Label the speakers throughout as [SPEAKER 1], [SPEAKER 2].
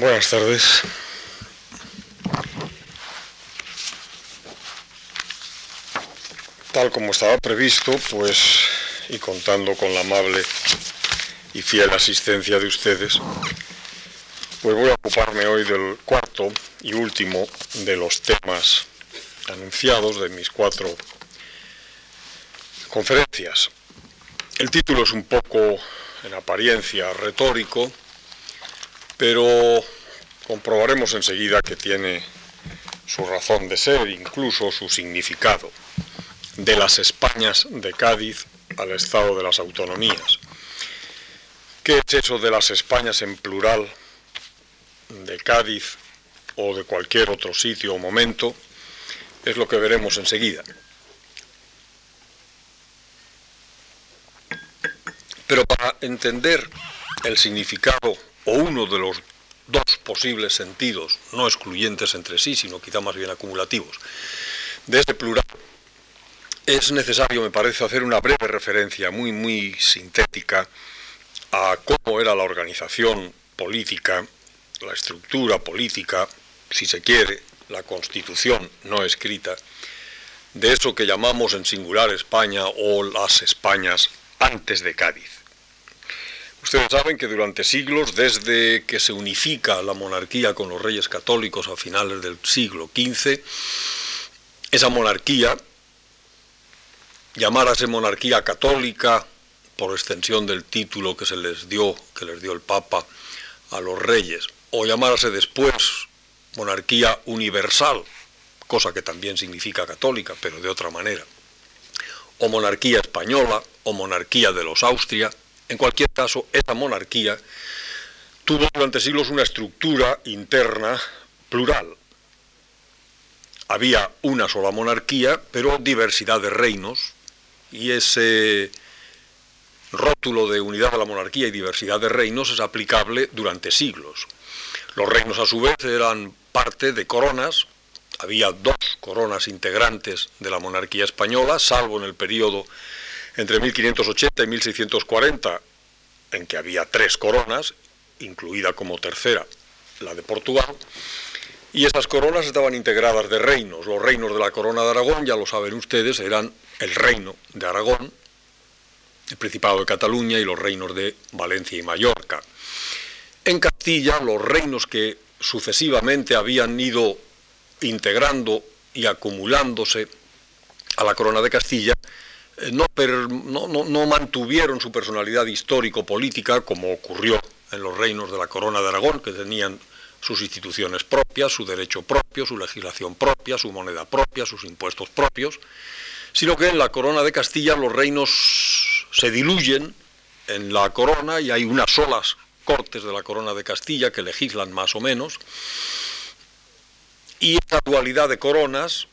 [SPEAKER 1] Buenas tardes. Tal como estaba previsto, pues, y contando con la amable y fiel asistencia de ustedes, pues voy a ocuparme hoy del cuarto y último de los temas anunciados de mis cuatro conferencias. El título es un poco, en apariencia, retórico, pero comprobaremos enseguida que tiene su razón de ser, incluso su significado, de las Españas de Cádiz al Estado de las Autonomías. ¿Qué es eso de las Españas en plural, de Cádiz o de cualquier otro sitio o momento? Es lo que veremos enseguida. Pero para entender el significado o uno de los dos posibles sentidos, no excluyentes entre sí, sino quizá más bien acumulativos, de este plural, es necesario, me parece, hacer una breve referencia muy, muy sintética a cómo era la organización política, la estructura política, si se quiere, la constitución no escrita, de eso que llamamos en singular España o las Españas antes de Cádiz. Ustedes saben que durante siglos, desde que se unifica la monarquía con los reyes católicos a finales del siglo XV, esa monarquía, llamárase monarquía católica, por extensión del título que se les dio, que les dio el Papa a los reyes, o llamárase después monarquía universal, cosa que también significa católica, pero de otra manera, o monarquía española, o monarquía de los Austria, en cualquier caso, esa monarquía tuvo durante siglos una estructura interna plural. Había una sola monarquía, pero diversidad de reinos, y ese rótulo de unidad de la monarquía y diversidad de reinos es aplicable durante siglos. Los reinos a su vez eran parte de coronas, había dos coronas integrantes de la monarquía española, salvo en el periodo entre 1580 y 1640, en que había tres coronas, incluida como tercera la de Portugal, y esas coronas estaban integradas de reinos. Los reinos de la corona de Aragón, ya lo saben ustedes, eran el reino de Aragón, el Principado de Cataluña y los reinos de Valencia y Mallorca. En Castilla, los reinos que sucesivamente habían ido integrando y acumulándose a la corona de Castilla eh, no, no, mantuvieron su personalidad histórico-política como ocurrió en los reinos de la Corona de Aragón, que tenían sus instituciones propias, su derecho propio, su legislación propia, su moneda propia, sus impuestos propios, sino que en la Corona de Castilla los reinos se diluyen en la corona y hay unas solas cortes de la Corona de Castilla que legislan más o menos, y esa dualidad de coronas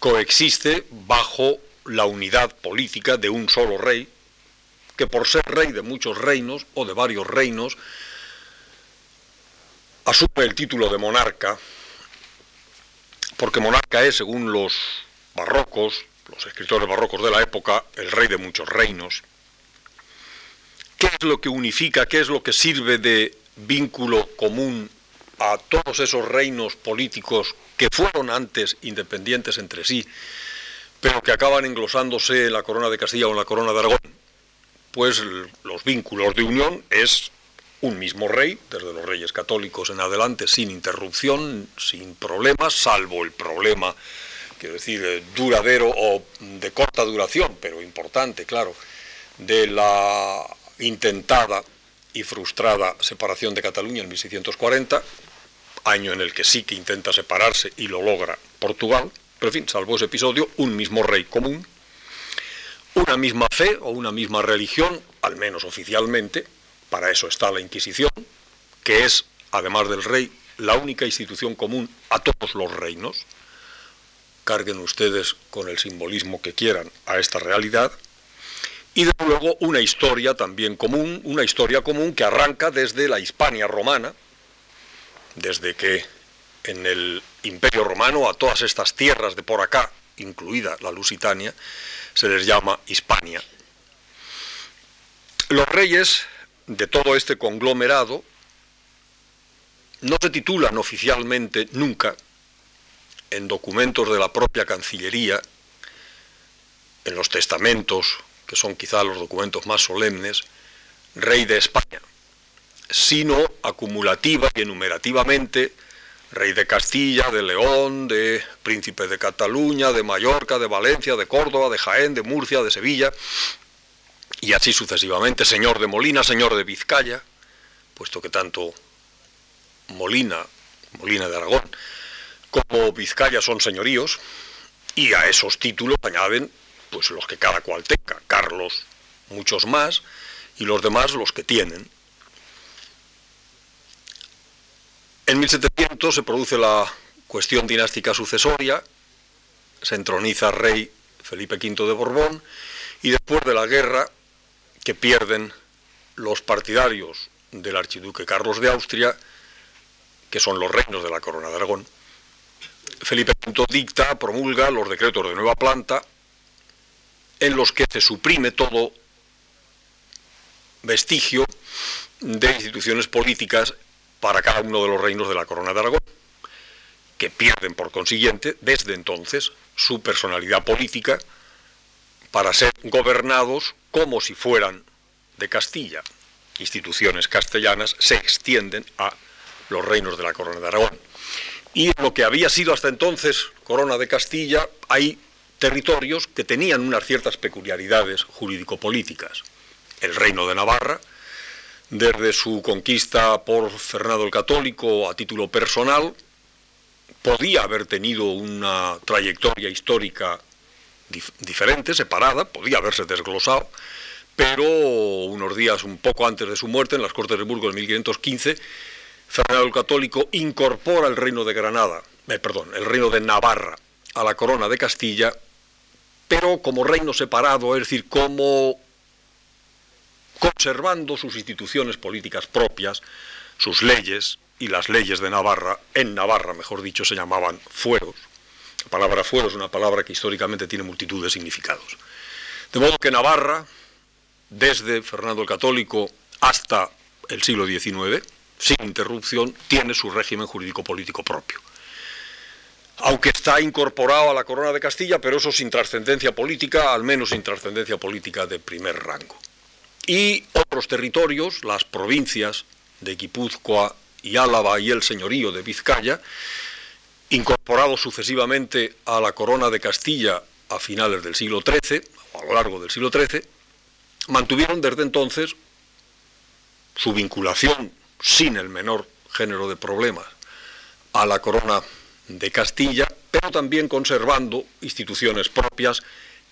[SPEAKER 1] coexiste bajo la unidad política de un solo rey, que por ser rey de muchos reinos o de varios reinos, asume el título de monarca, porque monarca es, según los barrocos, los escritores barrocos de la época, el rey de muchos reinos. ¿Qué es lo que unifica, qué es lo que sirve de vínculo común a todos esos reinos políticos que fueron antes independientes entre sí pero que acaban englosándose en la corona de Castilla o en la corona de Aragón, pues los vínculos de unión es un mismo rey, desde los reyes católicos en adelante, sin interrupción, sin problemas, salvo el problema, quiero decir, eh, duradero o de corta duración, pero importante, claro, de la intentada y frustrada separación de Cataluña en 1640, año en el que sí que intenta separarse y lo logra Portugal, pero en fin, salvo ese episodio, un mismo rey común, una misma fe o una misma religión, al menos oficialmente, para eso está la Inquisición, que es, además del rey, la única institución común a todos los reinos. Carguen ustedes con el simbolismo que quieran a esta realidad. Y de luego una historia también común, una historia común que arranca desde la Hispania romana, desde que en el Imperio Romano a todas estas tierras de por acá, incluida la Lusitania, se les llama Hispania. Los reyes de todo este conglomerado no se titulan oficialmente nunca en documentos de la propia Cancillería, en los testamentos, que son quizá los documentos más solemnes, rey de España, sino acumulativa y enumerativamente rey de Castilla, de León, de príncipe de Cataluña, de Mallorca, de Valencia, de Córdoba, de Jaén, de Murcia, de Sevilla, y así sucesivamente, señor de Molina, señor de Vizcaya, puesto que tanto Molina, Molina de Aragón, como Vizcaya son señoríos, y a esos títulos añaden pues los que cada cual tenga, Carlos muchos más, y los demás los que tienen. En 1700 se produce la cuestión dinástica sucesoria, se entroniza rey Felipe V de Borbón, y después de la guerra que pierden los partidarios del archiduque Carlos de Austria, que son los reinos de la corona de Aragón, Felipe V dicta, promulga los decretos de nueva planta, en los que se suprime todo vestigio de instituciones políticas para cada uno de los reinos de la corona de Aragón, que pierden por consiguiente desde entonces su personalidad política para ser gobernados como si fueran de Castilla. Instituciones castellanas se extienden a los reinos de la corona de Aragón. Y lo que había sido hasta entonces corona de Castilla, hay territorios que tenían unas ciertas peculiaridades jurídico-políticas. El reino de Navarra, desde su conquista por Fernando el Católico a título personal, podía haber tenido una trayectoria histórica diferente, separada, podía haberse desglosado, pero unos días un poco antes de su muerte, en las Cortes de Burgos en 1515, Fernando el Católico incorpora el reino de Granada, eh, perdón, el reino de Navarra a la corona de Castilla, pero como reino separado, es decir, como conservando sus instituciones políticas propias, sus leyes y las leyes de Navarra, en Navarra, mejor dicho, se llamaban fueros. La palabra fuero es una palabra que históricamente tiene multitud de significados. De modo que Navarra, desde Fernando el Católico hasta el siglo XIX, sin interrupción, tiene su régimen jurídico-político propio. Aunque está incorporado a la corona de Castilla, pero eso sin trascendencia política, al menos sin trascendencia política de primer rango. Y otros territorios, las provincias de Guipúzcoa y Álava y el señorío de Vizcaya, incorporados sucesivamente a la corona de Castilla a finales del siglo XIII, o a lo largo del siglo XIII, mantuvieron desde entonces su vinculación sin el menor género de problemas a la corona de Castilla, pero también conservando instituciones propias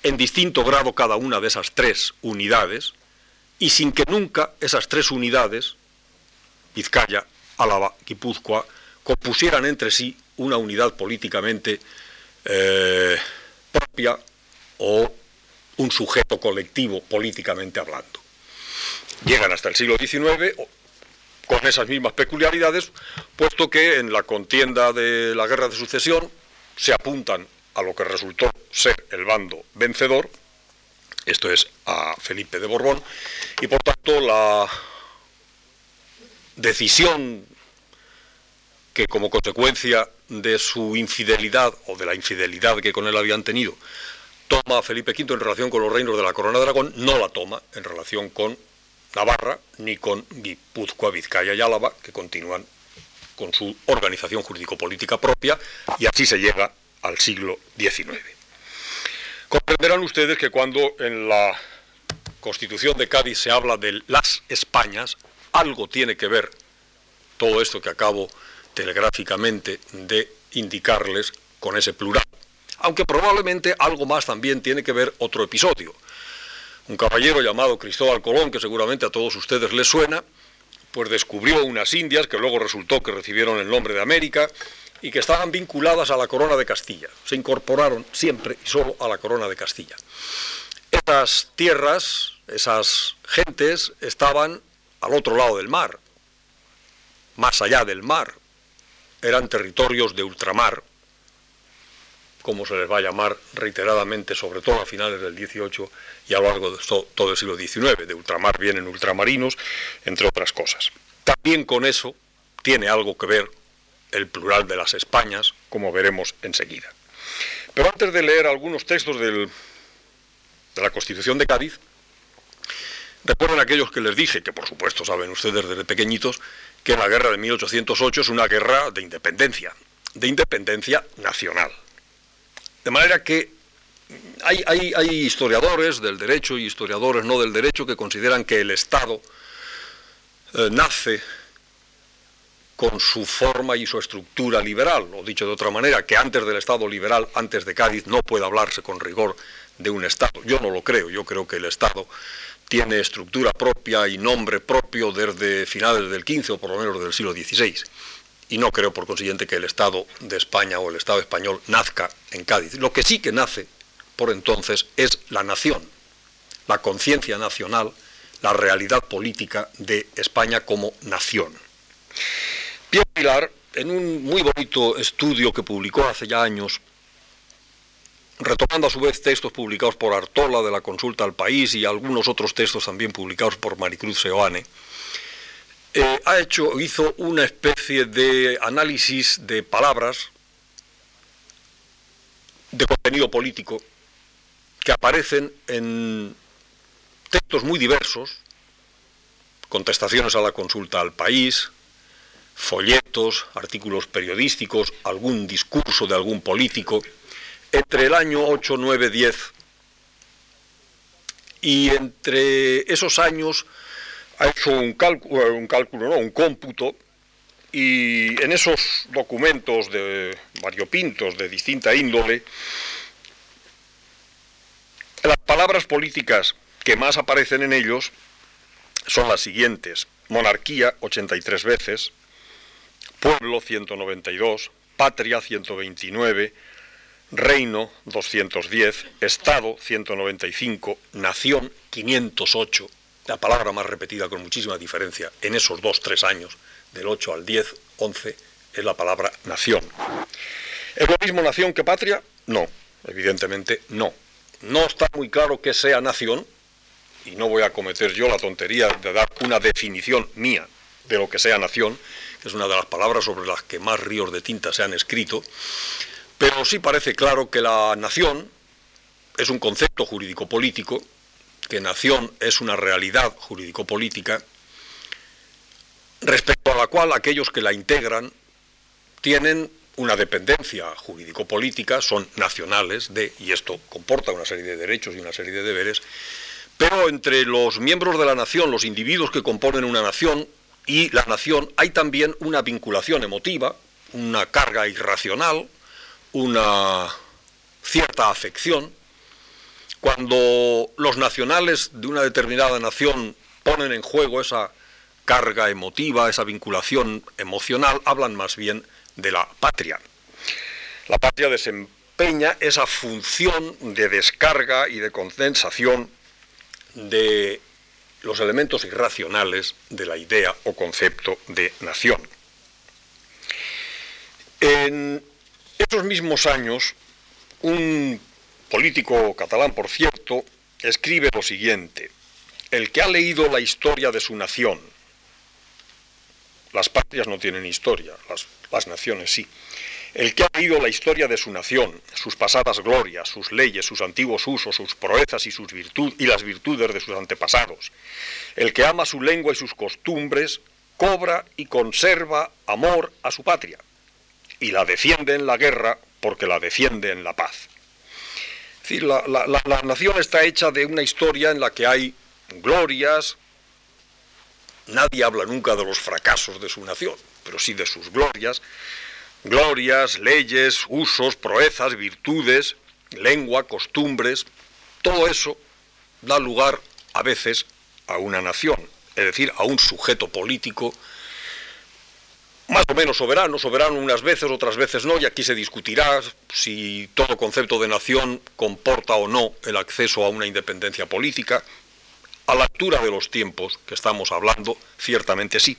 [SPEAKER 1] en distinto grado cada una de esas tres unidades, y sin que nunca esas tres unidades, Vizcaya, Álava, Guipúzcoa, compusieran entre sí una unidad políticamente eh, propia o un sujeto colectivo políticamente hablando. Llegan hasta el siglo XIX con esas mismas peculiaridades, puesto que en la contienda de la guerra de sucesión se apuntan a lo que resultó ser el bando vencedor, esto es a Felipe de Borbón, y por tanto la decisión que como consecuencia de su infidelidad o de la infidelidad que con él habían tenido, toma Felipe V en relación con los reinos de la Corona de Aragón, no la toma en relación con Navarra ni con Guipúzcoa, Vizcaya y Álava, que continúan con su organización jurídico-política propia, y así se llega al siglo XIX. Comprenderán ustedes que cuando en la Constitución de Cádiz se habla de las Españas, algo tiene que ver todo esto que acabo telegráficamente de indicarles con ese plural. Aunque probablemente algo más también tiene que ver otro episodio. Un caballero llamado Cristóbal Colón, que seguramente a todos ustedes les suena, pues descubrió unas indias que luego resultó que recibieron el nombre de América y que estaban vinculadas a la corona de Castilla. Se incorporaron siempre y solo a la corona de Castilla. Esas tierras, esas gentes estaban al otro lado del mar, más allá del mar, eran territorios de ultramar, como se les va a llamar reiteradamente, sobre todo a finales del XVIII y a lo largo de todo el siglo XIX. De ultramar vienen ultramarinos, entre otras cosas. También con eso tiene algo que ver el plural de las Españas, como veremos enseguida. Pero antes de leer algunos textos de la Constitución de Cádiz, recuerden aquellos que les dije, que por supuesto saben ustedes desde pequeñitos, que la guerra de 1808 es una guerra de independencia, de independencia nacional. De manera que hay, historiadores del derecho y historiadores no del derecho que consideran que el Estado eh, nace con su forma y su estructura liberal, o dicho de otra manera, que antes del Estado liberal, antes de Cádiz, no puede hablarse con rigor de un Estado. Yo no lo creo, yo creo que el Estado tiene estructura propia y nombre propio desde finales del XV o por lo menos del siglo XVI. Y no creo, por consiguiente, que el Estado de España o el Estado español nazca en Cádiz. Lo que sí que nace por entonces es la nación, la conciencia nacional, la realidad política de España como nación. Pierre Pilar, en un muy bonito estudio que publicó hace ya años, retomando a su vez textos publicados por Artola de la consulta al país y algunos otros textos también publicados por Maricruz Seoane, eh, ha hecho, hizo una especie de análisis de palabras de contenido político que aparecen en textos muy diversos, contestaciones a la consulta al país, folletos, artículos periodísticos, algún discurso de algún político, entre el año 8, 9, 10. Y entre esos años ha hecho un cálculo, un cálculo, no, un cómputo, y en esos documentos de variopintos de distinta índole, las palabras políticas que más aparecen en ellos son las siguientes. Monarquía 83 veces, pueblo 192, patria 129, reino 210, estado 195, nación 508, la palabra más repetida con muchísima diferencia en esos dos, tres años, del 8 al 10, 11, es la palabra nación. ¿Es lo mismo nación que patria? No, evidentemente no. No está muy claro que sea nación, y no voy a cometer yo la tontería de dar una definición mía de lo que sea nación, es una de las palabras sobre las que más ríos de tinta se han escrito, pero sí parece claro que la nación es un concepto jurídico-político, que nación es una realidad jurídico-política, respecto a la cual aquellos que la integran tienen una dependencia jurídico-política, son nacionales de, y esto comporta una serie de derechos y una serie de deberes, pero entre los miembros de la nación, los individuos que componen una nación, y la nación hay también una vinculación emotiva, una carga irracional, una cierta afección. Cuando los nacionales de una determinada nación ponen en juego esa carga emotiva, esa vinculación emocional, hablan más bien de la patria. La patria desempeña esa función de descarga y de condensación de los elementos irracionales de la idea o concepto de nación. En esos mismos años, un político catalán, por cierto, escribe lo siguiente, el que ha leído la historia de su nación, las patrias no tienen historia, las, naciones sí, el que ha leído la historia de su nación, sus pasadas glorias, sus leyes, sus antiguos usos, sus proezas y, sus virtud, y las virtudes de sus antepasados, el que ama su lengua y sus costumbres, cobra y conserva amor a su patria, y la defiende en la guerra porque la defiende en la paz. Es la, la nación está hecha de una historia en la que hay glorias, nadie habla nunca de los fracasos de su nación, pero sí de sus glorias, glorias, leyes, usos, proezas, virtudes, lengua, costumbres, todo eso da lugar a veces a una nación, es decir, a un sujeto político más o menos soberano, soberano unas veces, otras veces no, y aquí se discutirá si todo concepto de nación comporta o no el acceso a una independencia política. A la altura de los tiempos que estamos hablando, ciertamente sí.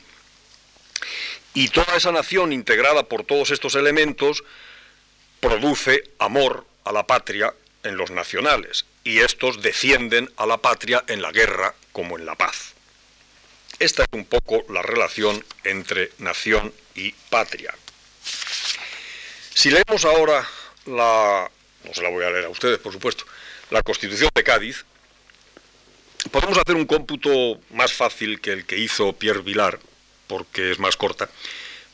[SPEAKER 1] Y toda esa nación integrada por todos estos elementos produce amor a la patria en los nacionales y estos defienden a la patria en la guerra como en la paz. Esta es un poco la relación entre nación y patria. Si leemos ahora la, no se la voy a leer a ustedes, por supuesto, la Constitución de Cádiz, podemos hacer un cómputo más fácil que el que hizo Pierre Vilar, porque es más corta,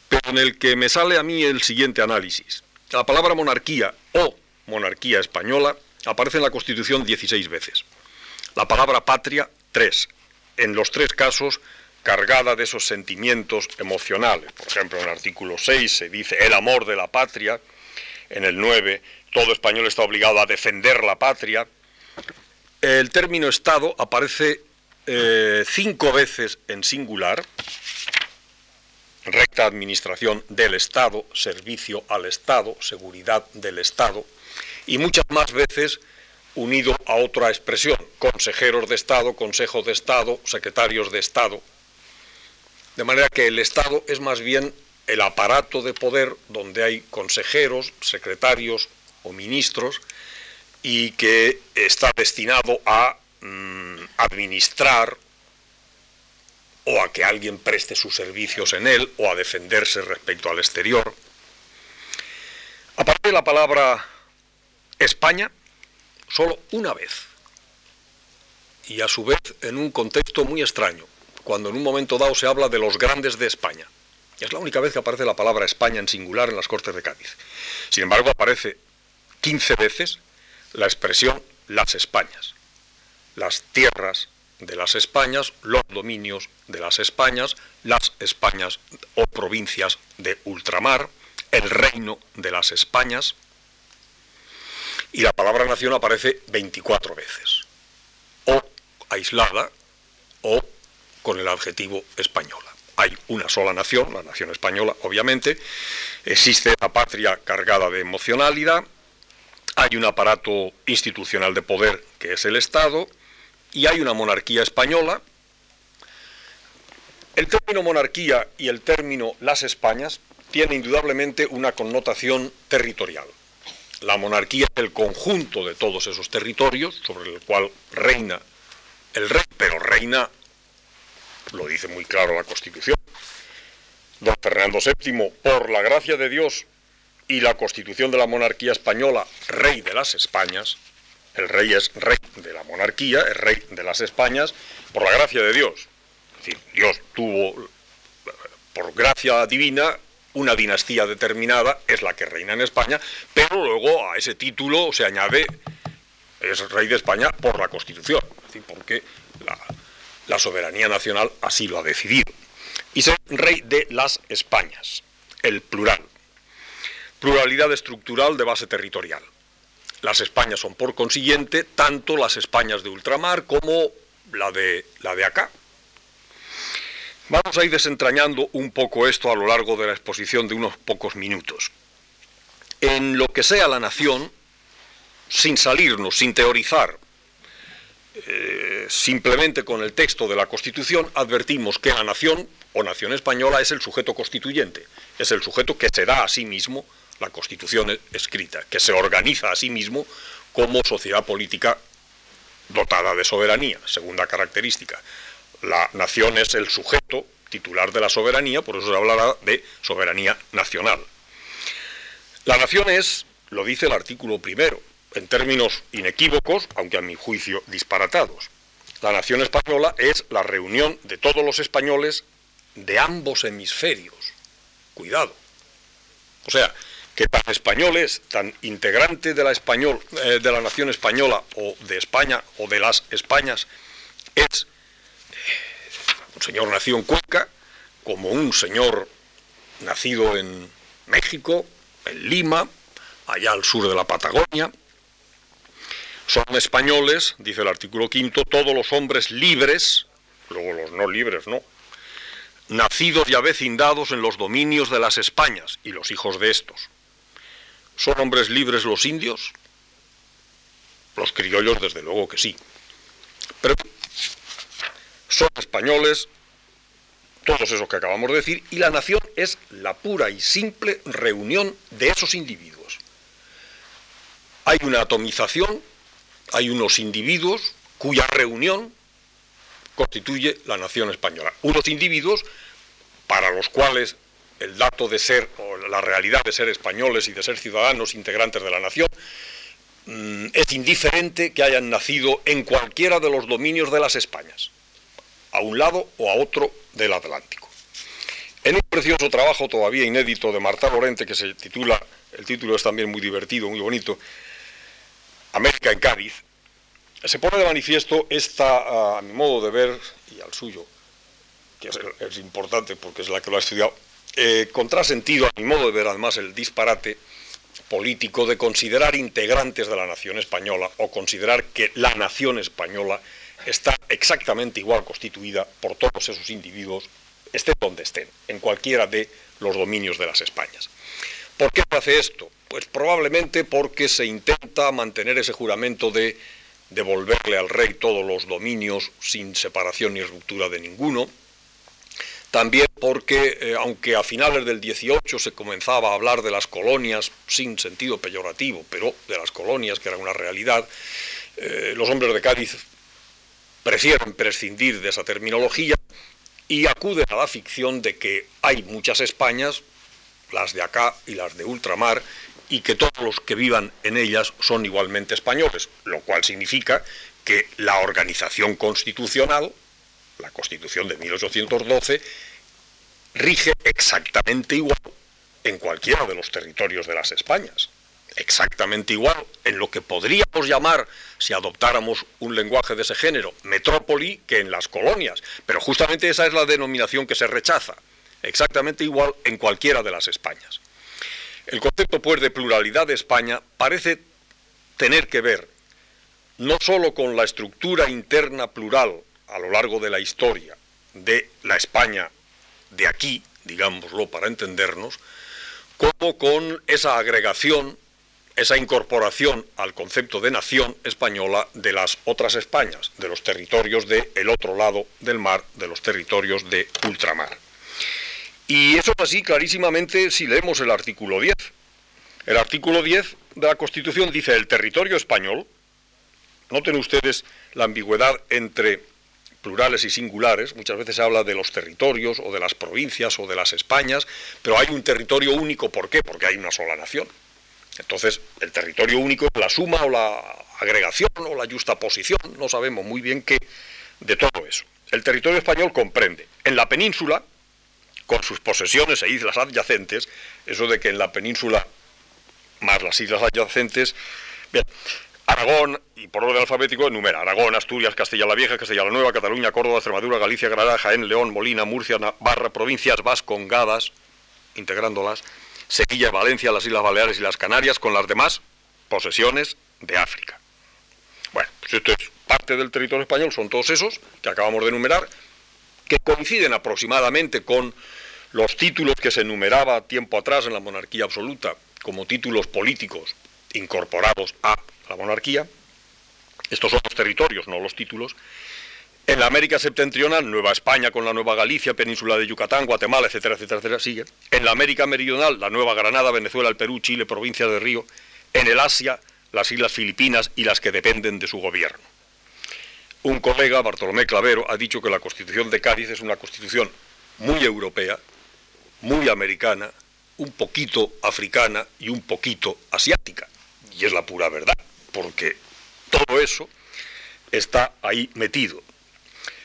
[SPEAKER 1] pero en el que me sale a mí el siguiente análisis. La palabra monarquía o monarquía española aparece en la Constitución 16 veces. La palabra patria, 3. En los tres casos, cargada de esos sentimientos emocionales. Por ejemplo, en el artículo 6 se dice el amor de la patria. En el 9, todo español está obligado a defender la patria. El término Estado aparece eh, cinco veces en singular, administración del Estado, servicio al Estado, seguridad del Estado, y muchas más veces unido a otra expresión, consejeros de Estado, Consejo de Estado, secretarios de Estado. De manera que el Estado es más bien el aparato de poder donde hay consejeros, secretarios o ministros y que está destinado a mm, administrar o a que alguien preste sus servicios en él o a defenderse respecto al exterior. Aparece la palabra España solo una vez y a su vez en un contexto muy extraño, cuando en un momento dado se habla de los grandes de España. Es la única vez que aparece la palabra España en singular en las Cortes de Cádiz. Sin embargo, aparece 15 veces la expresión las Españas, las tierras de las Españas, los dominios de las Españas, las Españas o provincias de ultramar, el reino de las Españas, y la palabra nación aparece 24 veces, o aislada o con el adjetivo española. Hay una sola nación, la nación española, obviamente, existe la patria cargada de emocionalidad, hay un aparato institucional de poder que es el Estado, y hay una monarquía española. El término monarquía y el término las Españas tiene indudablemente una connotación territorial. La monarquía es el conjunto de todos esos territorios sobre el cual reina el rey, pero reina, lo dice muy claro la Constitución. Don Fernando VII, por la gracia de Dios y la Constitución de la monarquía española, rey de las Españas, el rey es rey de la monarquía, es rey de las Españas, por la gracia de Dios. Es decir, Dios tuvo, por gracia divina, una dinastía determinada, es la que reina en España, pero luego a ese título se añade, es rey de España por la Constitución, es decir, porque la, la soberanía nacional así lo ha decidido. Y ser rey de las Españas, el plural. Pluralidad estructural de base territorial. Las Españas son, por consiguiente, tanto las Españas de ultramar como la de, la de acá. Vamos a ir desentrañando un poco esto a lo largo de la exposición de unos pocos minutos. En lo que sea la nación, sin salirnos, sin teorizar, eh, simplemente con el texto de la Constitución, advertimos que la nación o nación española es el sujeto constituyente, es el sujeto que se da a sí mismo la Constitución escrita, que se organiza a sí mismo como sociedad política dotada de soberanía, segunda característica. La nación es el sujeto titular de la soberanía, por eso se hablará de soberanía nacional. La nación es, lo dice el artículo primero, en términos inequívocos, aunque a mi juicio disparatados. La nación española es la reunión de todos los españoles de ambos hemisferios. Cuidado. O sea, que tan español es, tan integrante de la, español, eh, de la nación española o de España o de las Españas, es eh, un señor nacido en Cuenca, como un señor nacido en México, en Lima, allá al sur de la Patagonia. Son españoles, dice el artículo quinto, todos los hombres libres, luego los no libres, no, nacidos y avecindados en los dominios de las Españas y los hijos de estos. ¿Son hombres libres los indios? Los criollos, desde luego que sí. Pero son españoles, todos esos que acabamos de decir, y la nación es la pura y simple reunión de esos individuos. Hay una atomización, hay unos individuos cuya reunión constituye la nación española. Unos individuos para los cuales el dato de ser, o la realidad de ser españoles y de ser ciudadanos integrantes de la nación, mm, es indiferente que hayan nacido en cualquiera de los dominios de las Españas, a un lado o a otro del Atlántico. En un precioso trabajo todavía inédito de Marta Lorente, que se titula, el título es también muy divertido, muy bonito, América en Cádiz, se pone de manifiesto esta, a mi modo de ver, y al suyo, que es, importante porque es la que lo ha estudiado, eh, contrasentido, a mi modo de ver además, el disparate político de considerar integrantes de la nación española o considerar que la nación española está exactamente igual constituida por todos esos individuos, estén donde estén, en cualquiera de los dominios de las Españas. ¿Por qué se hace esto? Pues probablemente porque se intenta mantener ese juramento de devolverle al rey todos los dominios sin separación ni ruptura de ninguno. También porque, eh, aunque a finales del 18 se comenzaba a hablar de las colonias, sin sentido peyorativo, pero de las colonias, que era una realidad, eh, los hombres de Cádiz prefieren prescindir de esa terminología y acuden a la ficción de que hay muchas Españas, las de acá y las de ultramar, y que todos los que vivan en ellas son igualmente españoles, lo cual significa que la organización constitucional, la Constitución de 1812, rige exactamente igual en cualquiera de los territorios de las Españas. Exactamente igual en lo que podríamos llamar, si adoptáramos un lenguaje de ese género, metrópoli, que en las colonias. Pero justamente esa es la denominación que se rechaza. Exactamente igual en cualquiera de las Españas. El concepto, pues, de pluralidad de España parece tener que ver no sólo con la estructura interna plural a lo largo de la historia de la España de aquí, digámoslo para entendernos, como con esa agregación, esa incorporación al concepto de nación española de las otras Españas, de los territorios del otro lado del mar, de los territorios de ultramar. Y eso es así clarísimamente si leemos el artículo 10. El artículo 10 de la Constitución dice el territorio español, noten ustedes la ambigüedad entre plurales y singulares, muchas veces se habla de los territorios o de las provincias o de las Españas, pero hay un territorio único, ¿por qué? Porque hay una sola nación. Entonces, el territorio único es la suma o la agregación o la justa posición, no sabemos muy bien qué de todo eso. El territorio español comprende en la península, con sus posesiones e islas adyacentes, eso de que en la península más las islas adyacentes, bien, Aragón, y por orden alfabético, enumera Aragón, Asturias, Castilla la Vieja, Castilla la Nueva, Cataluña, Córdoba, Extremadura, Galicia, Granada, Jaén, León, Molina, Murcia, Navarra, provincias vascongadas, integrándolas, Sevilla, Valencia, las Islas Baleares y las Canarias, con las demás posesiones de África. Bueno, pues esto es parte del territorio español, son todos esos que acabamos de enumerar, que coinciden aproximadamente con los títulos que se enumeraba tiempo atrás en la monarquía absoluta como títulos políticos incorporados a la monarquía. Estos son los territorios, no los títulos. En la América septentrional, Nueva España con la Nueva Galicia, Península de Yucatán, Guatemala, etcétera, etcétera, etcétera, sigue. En la América meridional, la Nueva Granada, Venezuela, el Perú, Chile, provincia de Río. En el Asia, las Islas Filipinas y las que dependen de su gobierno. Un colega, Bartolomé Clavero, ha dicho que la Constitución de Cádiz es una constitución muy europea, muy americana, un poquito africana y un poquito asiática. Y es la pura verdad, porque todo eso está ahí metido.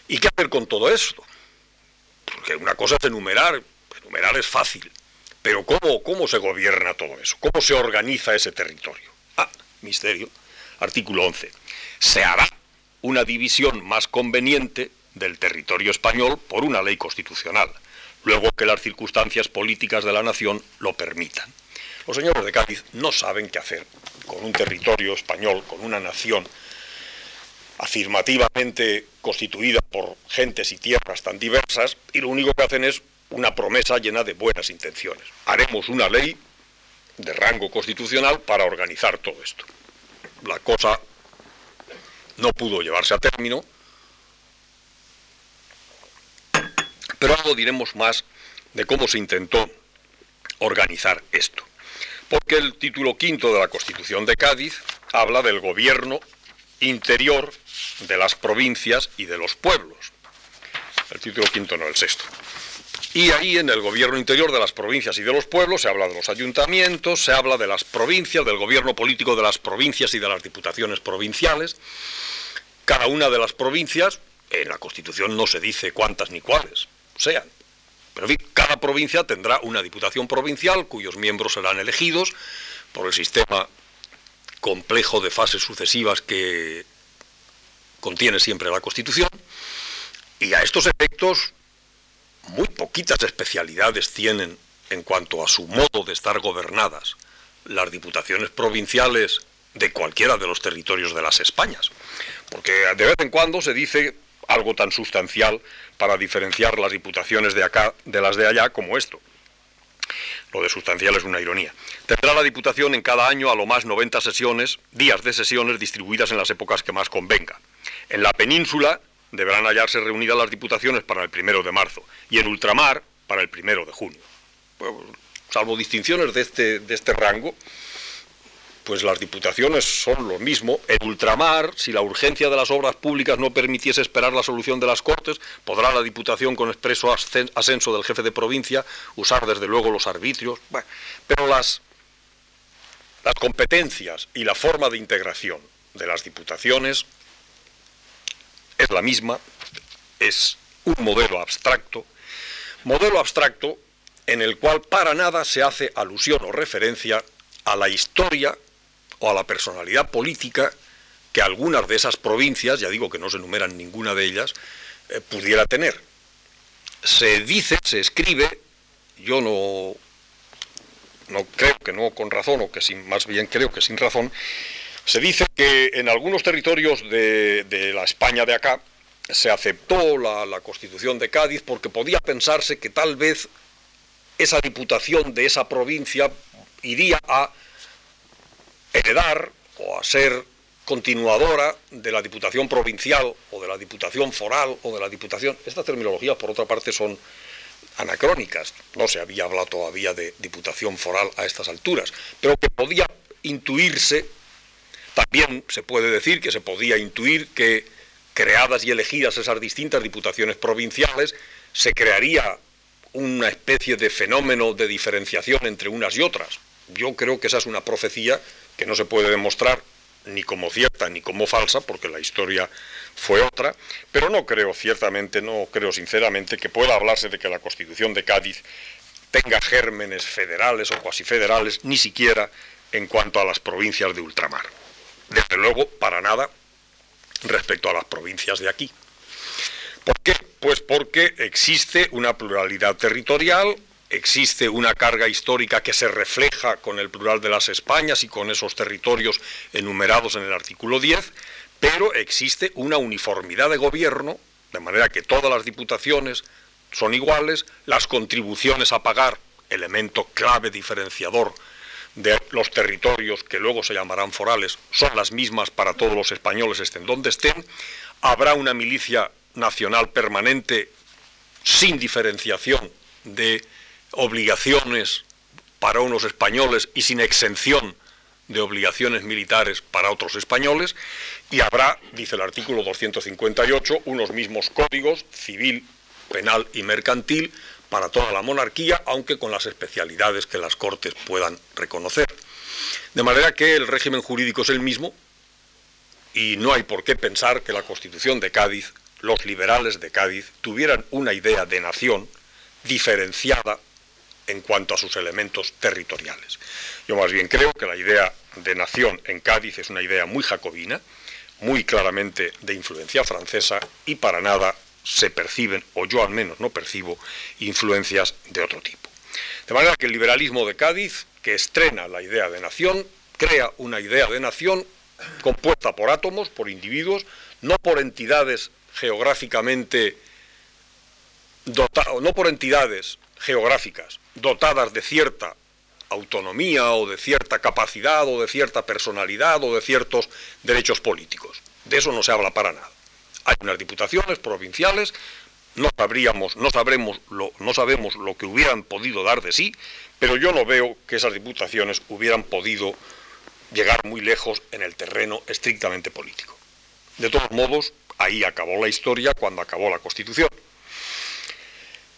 [SPEAKER 1] ¿Y qué hacer con todo esto? Porque una cosa es enumerar, enumerar es fácil, pero ¿cómo, cómo se gobierna todo eso? ¿Cómo se organiza ese territorio? Ah, misterio. Artículo 11. Se hará una división más conveniente del territorio español por una ley constitucional luego que las circunstancias políticas de la nación lo permitan. Los señores de Cádiz no saben qué hacer con un territorio español, con una nación afirmativamente constituida por gentes y tierras tan diversas, y lo único que hacen es una promesa llena de buenas intenciones. Haremos una ley de rango constitucional para organizar todo esto. La cosa no pudo llevarse a término, Pero algo diremos más de cómo se intentó organizar esto. Porque el título quinto de la Constitución de Cádiz habla del gobierno interior de las provincias y de los pueblos. el título quinto no, el sexto. Y ahí en el gobierno interior de las provincias y de los pueblos se habla de los ayuntamientos, se habla de las provincias, del gobierno político de las provincias y de las diputaciones provinciales. Cada una de las provincias, en la Constitución no se dice cuántas ni cuáles sean, pero en fin, cada provincia tendrá una diputación provincial cuyos miembros serán elegidos por el sistema complejo de fases sucesivas que contiene siempre la Constitución. Y a estos efectos muy poquitas especialidades tienen en cuanto a su modo de estar gobernadas las diputaciones provinciales de cualquiera de los territorios de las Españas. Porque de vez en cuando se dice algo tan sustancial para diferenciar las diputaciones de acá de las de allá como esto. Lo de sustancial es una ironía. Tendrá la Diputación en cada año a lo más 90 sesiones, días de sesiones distribuidas en las épocas que más convenga. En la península deberán hallarse reunidas las diputaciones para el primero de marzo y en ultramar para el primero de junio. salvo distinciones de este, de este rango, pues las diputaciones son lo mismo. En ultramar, si la urgencia de las obras públicas no permitiese esperar la solución de las Cortes, podrá la Diputación, con expreso ascenso del jefe de provincia, usar desde luego los arbitrios. pero las, las competencias y la forma de integración de las diputaciones es la misma, es un modelo abstracto, modelo abstracto en el cual para nada se hace alusión o referencia a la historia o a la personalidad política que algunas de esas provincias, ya digo que no se enumeran ninguna de ellas, eh, pudiera tener. Se dice, se escribe, yo no, no creo que no con razón, o que sin, más bien creo que sin razón, se dice que en algunos territorios de, la España de acá se aceptó la, Constitución de Cádiz porque podía pensarse que tal vez esa diputación de esa provincia iría a heredar o a ser continuadora de la Diputación Provincial o de la Diputación Foral o de la Diputación. Estas terminologías, por otra parte, son anacrónicas. No se había hablado todavía de Diputación Foral a estas alturas, pero que podía intuirse también se puede decir que se podía intuir que, creadas y elegidas esas distintas diputaciones provinciales, se crearía una especie de fenómeno de diferenciación entre unas y otras. Yo creo que esa es una profecía que no se puede demostrar ni como cierta ni como falsa, porque la historia fue otra, pero no creo ciertamente, no creo sinceramente que pueda hablarse de que la Constitución de Cádiz tenga gérmenes federales o cuasi federales, ni siquiera en cuanto a las provincias de ultramar. Desde luego, para nada respecto a las provincias de aquí. ¿Por qué? Pues porque existe una pluralidad territorial, existe una carga histórica que se refleja con el plural de las Españas y con esos territorios enumerados en el artículo 10, pero existe una uniformidad de gobierno, de manera que todas las diputaciones son iguales, las contribuciones a pagar, elemento clave diferenciador de los territorios que luego se llamarán forales son las mismas para todos los españoles estén donde estén, habrá una milicia nacional permanente sin diferenciación de obligaciones para unos españoles y sin exención de obligaciones militares para otros españoles, y habrá, dice el artículo 258, unos mismos códigos civil, penal y mercantil para toda la monarquía, aunque con las especialidades que las Cortes puedan reconocer. De manera que el régimen jurídico es el mismo y no hay por qué pensar que la Constitución de Cádiz, los liberales de Cádiz, tuvieran una idea de nación diferenciada en cuanto a sus elementos territoriales. Yo más bien creo que la idea de nación en Cádiz es una idea muy jacobina, muy claramente de influencia francesa y para nada se perciben, o yo al menos no percibo, influencias de otro tipo. De manera que el liberalismo de Cádiz, que estrena la idea de nación, crea una idea de nación compuesta por átomos, por individuos, no por entidades geográficamente dotadas, no por entidades geográficas dotadas de cierta autonomía o de cierta capacidad o de cierta personalidad o de ciertos derechos políticos. De eso no se habla para nada. Hay unas diputaciones provinciales, no sabríamos, no sabremos lo, no sabemos lo que hubieran podido dar de sí, pero yo no veo que esas diputaciones hubieran podido llegar muy lejos en el terreno estrictamente político. De todos modos, ahí acabó la historia cuando acabó la Constitución.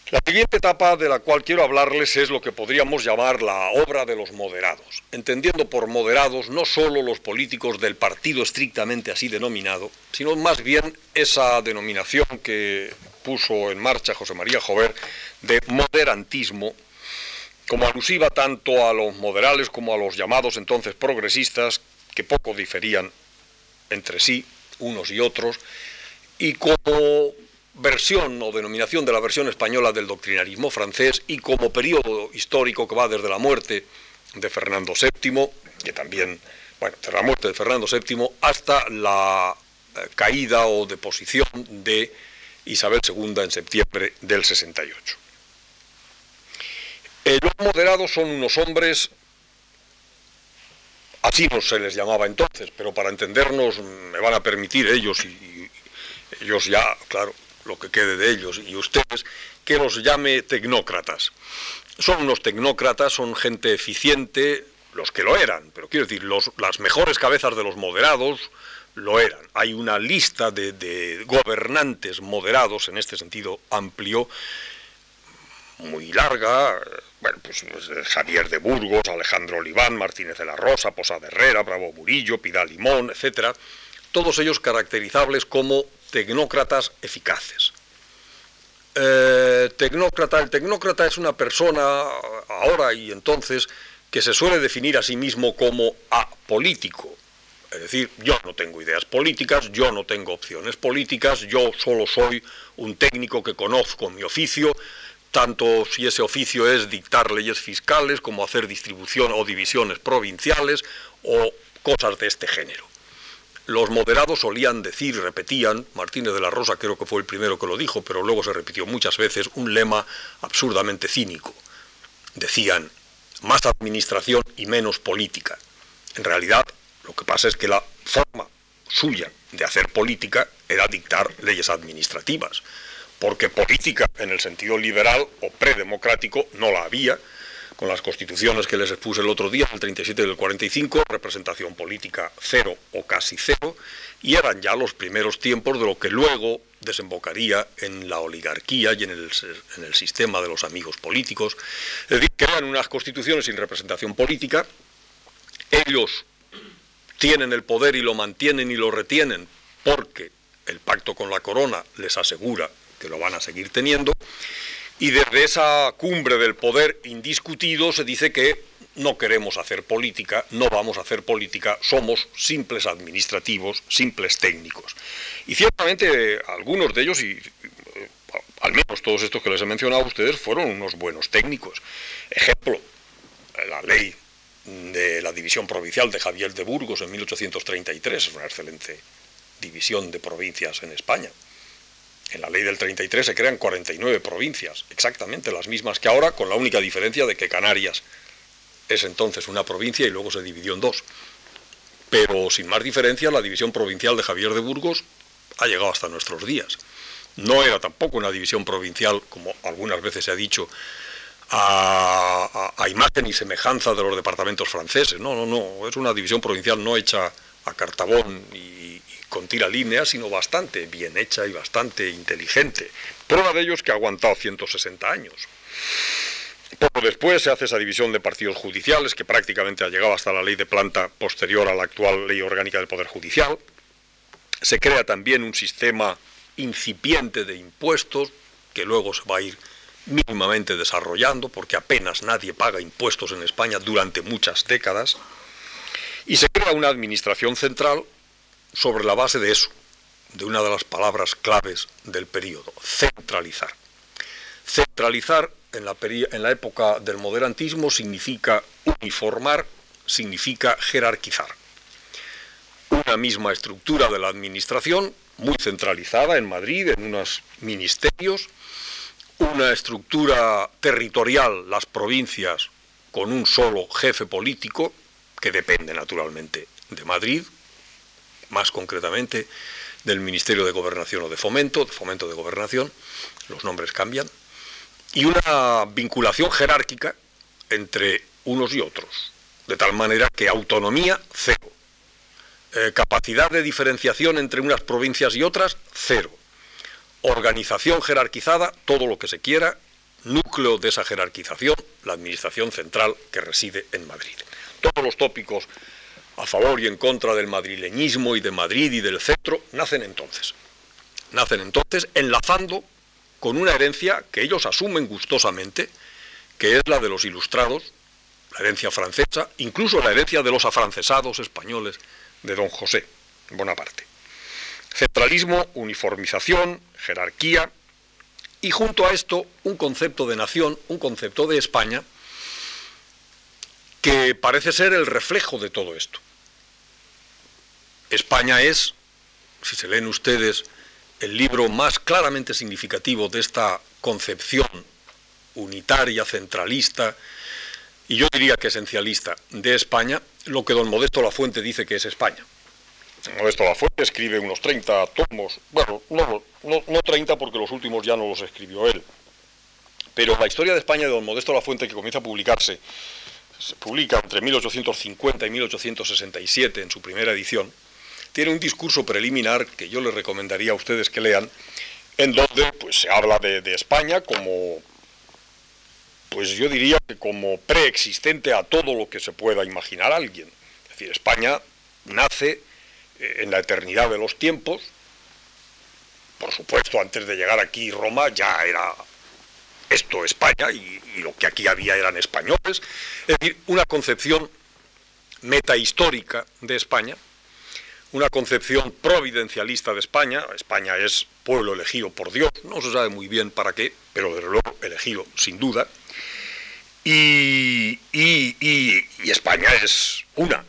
[SPEAKER 1] La siguiente etapa de la cual quiero hablarles es lo que podríamos llamar la obra de los moderados, entendiendo por moderados no solo los políticos del partido estrictamente así denominado, sino más bien esa denominación que puso en marcha José María Jover de moderantismo, como alusiva tanto a los moderales como a los llamados entonces progresistas, que poco diferían entre sí, unos y otros, y como versión o denominación de la versión española del doctrinarismo francés y como periodo histórico que va desde la muerte de Fernando VII, que también, bueno, desde la muerte de Fernando VII hasta la eh, caída o deposición de Isabel II en septiembre del 68. Eh, los moderados son unos hombres, así no se les llamaba entonces, pero para entendernos me van a permitir ellos y ellos ya, claro, lo que quede de ellos, y ustedes, que los llame tecnócratas. Son unos tecnócratas, son gente eficiente, los que lo eran, pero quiero decir, los, las mejores cabezas de los moderados lo eran. Hay una lista de, gobernantes moderados, en este sentido amplio, muy larga, bueno, pues, pues, Javier de Burgos, Alejandro Oliván, Martínez de la Rosa, Posada Herrera, Bravo Murillo, Pidal Limón, etcétera, todos ellos caracterizables como tecnócratas eficaces. Eh, tecnócrata, el tecnócrata es una persona ahora y entonces que se suele definir a sí mismo como apolítico. Es decir, yo no tengo ideas políticas, yo no tengo opciones políticas, yo solo soy un técnico que conozco mi oficio, tanto si ese oficio es dictar leyes fiscales como hacer distribución o divisiones provinciales o cosas de este género. Los moderados solían decir, repetían, Martínez de la Rosa creo que fue el primero que lo dijo, pero luego se repitió muchas veces, un lema absurdamente cínico. Decían, más administración y menos política. En realidad, lo que pasa es que la forma suya de hacer política era dictar leyes administrativas, porque política en el sentido liberal o predemocrático no la había, con las constituciones que les expuse el otro día, el 37 y el 45, representación política cero o casi cero, y eran ya los primeros tiempos de lo que luego desembocaría en la oligarquía y en el, en el sistema de los amigos políticos. Es decir, crean unas constituciones sin representación política, ellos tienen el poder y lo mantienen y lo retienen porque el pacto con la corona les asegura que lo van a seguir teniendo, y desde esa cumbre del poder indiscutido se dice que no queremos hacer política, no vamos a hacer política, somos simples administrativos, simples técnicos. Y ciertamente algunos de ellos, y eh, al menos todos estos que les he mencionado a ustedes, fueron unos buenos técnicos. Ejemplo, la ley de la división provincial de Javier de Burgos en 1833 es una excelente división de provincias en España. En la ley del 33 se crean 49 provincias, exactamente las mismas que ahora, con la única diferencia de que Canarias es entonces una provincia y luego se dividió en dos. Pero sin más diferencia, la división provincial de Javier de Burgos ha llegado hasta nuestros días. No era tampoco una división provincial, como algunas veces se ha dicho, a, imagen y semejanza de los departamentos franceses. No, no, no, es una división provincial no hecha a cartabón y, con tira línea, sino bastante bien hecha y bastante inteligente. Prueba de ello es que ha aguantado 160 años. Poco después se hace esa división de partidos judiciales, que prácticamente ha llegado hasta la ley de planta posterior a la actual ley orgánica del Poder Judicial. Se crea también un sistema incipiente de impuestos, que luego se va a ir mínimamente desarrollando, porque apenas nadie paga impuestos en España durante muchas décadas. Y se crea una administración central sobre la base de eso, de una de las palabras claves del periodo, centralizar. Centralizar en la, en la época del moderantismo significa uniformar, significa jerarquizar. Una misma estructura de la administración, muy centralizada en Madrid, en unos ministerios, una estructura territorial, las provincias, con un solo jefe político, que depende naturalmente de Madrid, más concretamente del Ministerio de Gobernación o de Fomento, de Fomento de Gobernación, los nombres cambian, y una vinculación jerárquica entre unos y otros, de tal manera que autonomía, cero. Eh, capacidad de diferenciación entre unas provincias y otras, cero. Organización jerarquizada, todo lo que se quiera, núcleo de esa jerarquización, la Administración Central que reside en Madrid. Todos los tópicos a favor y en contra del madrileñismo y de Madrid y del centro nacen entonces. Nacen entonces enlazando con una herencia que ellos asumen gustosamente, que es la de los ilustrados, la herencia francesa, incluso la herencia de los afrancesados españoles de don José Bonaparte. Centralismo, uniformización, jerarquía y junto a esto un concepto de nación, un concepto de España, que parece ser el reflejo de todo esto. España es, si se leen ustedes el libro más claramente significativo de esta concepción unitaria, centralista, y yo diría que esencialista de España, lo que don Modesto Lafuente dice que es España. Modesto Lafuente escribe unos 30 tomos, bueno, no, no, no 30 porque los últimos ya no los escribió él, pero la historia de España de don Modesto Lafuente, que comienza a publicarse, se publica entre 1850 y 1867 en su primera edición, tiene un discurso preliminar que yo les recomendaría a ustedes que lean, en donde pues, se habla de, España como, pues yo diría que como preexistente a todo lo que se pueda imaginar alguien. Es decir, España nace eh, en la eternidad de los tiempos, por supuesto, antes de llegar aquí Roma ya era esto España y, y, lo que aquí había eran españoles, es decir, una concepción metahistórica de España una concepción providencialista de España. España es pueblo elegido por Dios, no se sabe muy bien para qué, pero desde luego elegido sin duda. Y, España es una.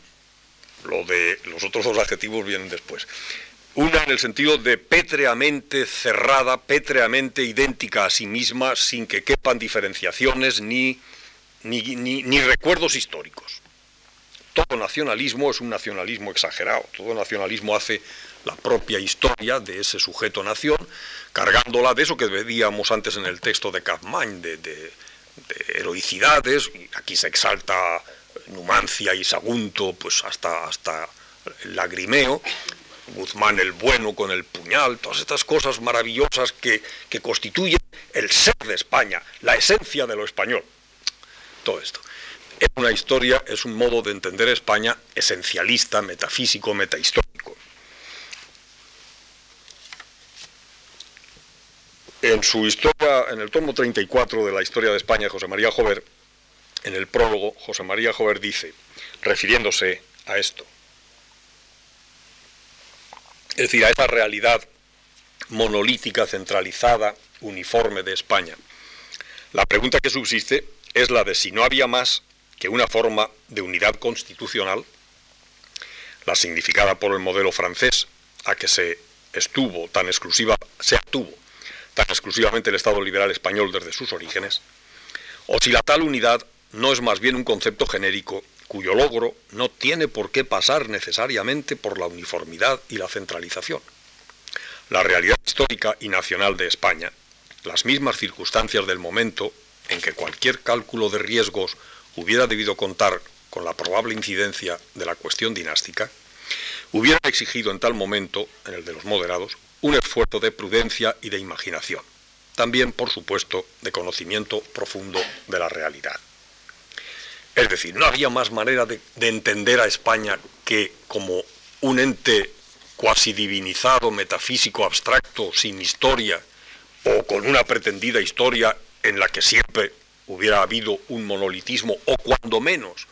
[SPEAKER 1] Lo de los otros dos adjetivos vienen después. Una en el sentido de pétreamente cerrada, pétreamente idéntica a sí misma, sin que quepan diferenciaciones ni, ni recuerdos históricos todo nacionalismo es un nacionalismo exagerado, todo nacionalismo hace la propia historia de ese sujeto nación, cargándola de eso que veíamos antes en el texto de Kaufmann, de, heroicidades, aquí se exalta Numancia y Sagunto, pues hasta, hasta el lagrimeo, Guzmán el bueno con el puñal, todas estas cosas maravillosas que, que constituyen el ser de España, la esencia de lo español. Todo esto. Es una historia, es un modo de entender España esencialista, metafísico, metahistórico. En su historia, en el tomo 34 de la historia de España, José María Jover, en el prólogo, José María Jover dice, refiriéndose a esto, es decir, a esa realidad monolítica, centralizada, uniforme de España. La pregunta que subsiste es la de si no había más que una forma de unidad constitucional, la significada por el modelo francés, a que se estuvo tan exclusiva, se atuvo tan exclusivamente el Estado liberal español desde sus orígenes, o si la tal unidad no es más bien un concepto genérico cuyo logro no tiene por qué pasar necesariamente por la uniformidad y la centralización. La realidad histórica y nacional de España, las mismas circunstancias del momento en que cualquier cálculo de riesgos hubiera debido contar con la probable incidencia de la cuestión dinástica, hubieran exigido en tal momento, en el de los moderados, un esfuerzo de prudencia y de imaginación, también, por supuesto, de conocimiento profundo de la realidad. Es decir, no había más manera de, entender a España que como un ente cuasi divinizado, metafísico, abstracto, sin historia, o con una pretendida historia en la que siempre hubiera habido un monolitismo, o cuando menos,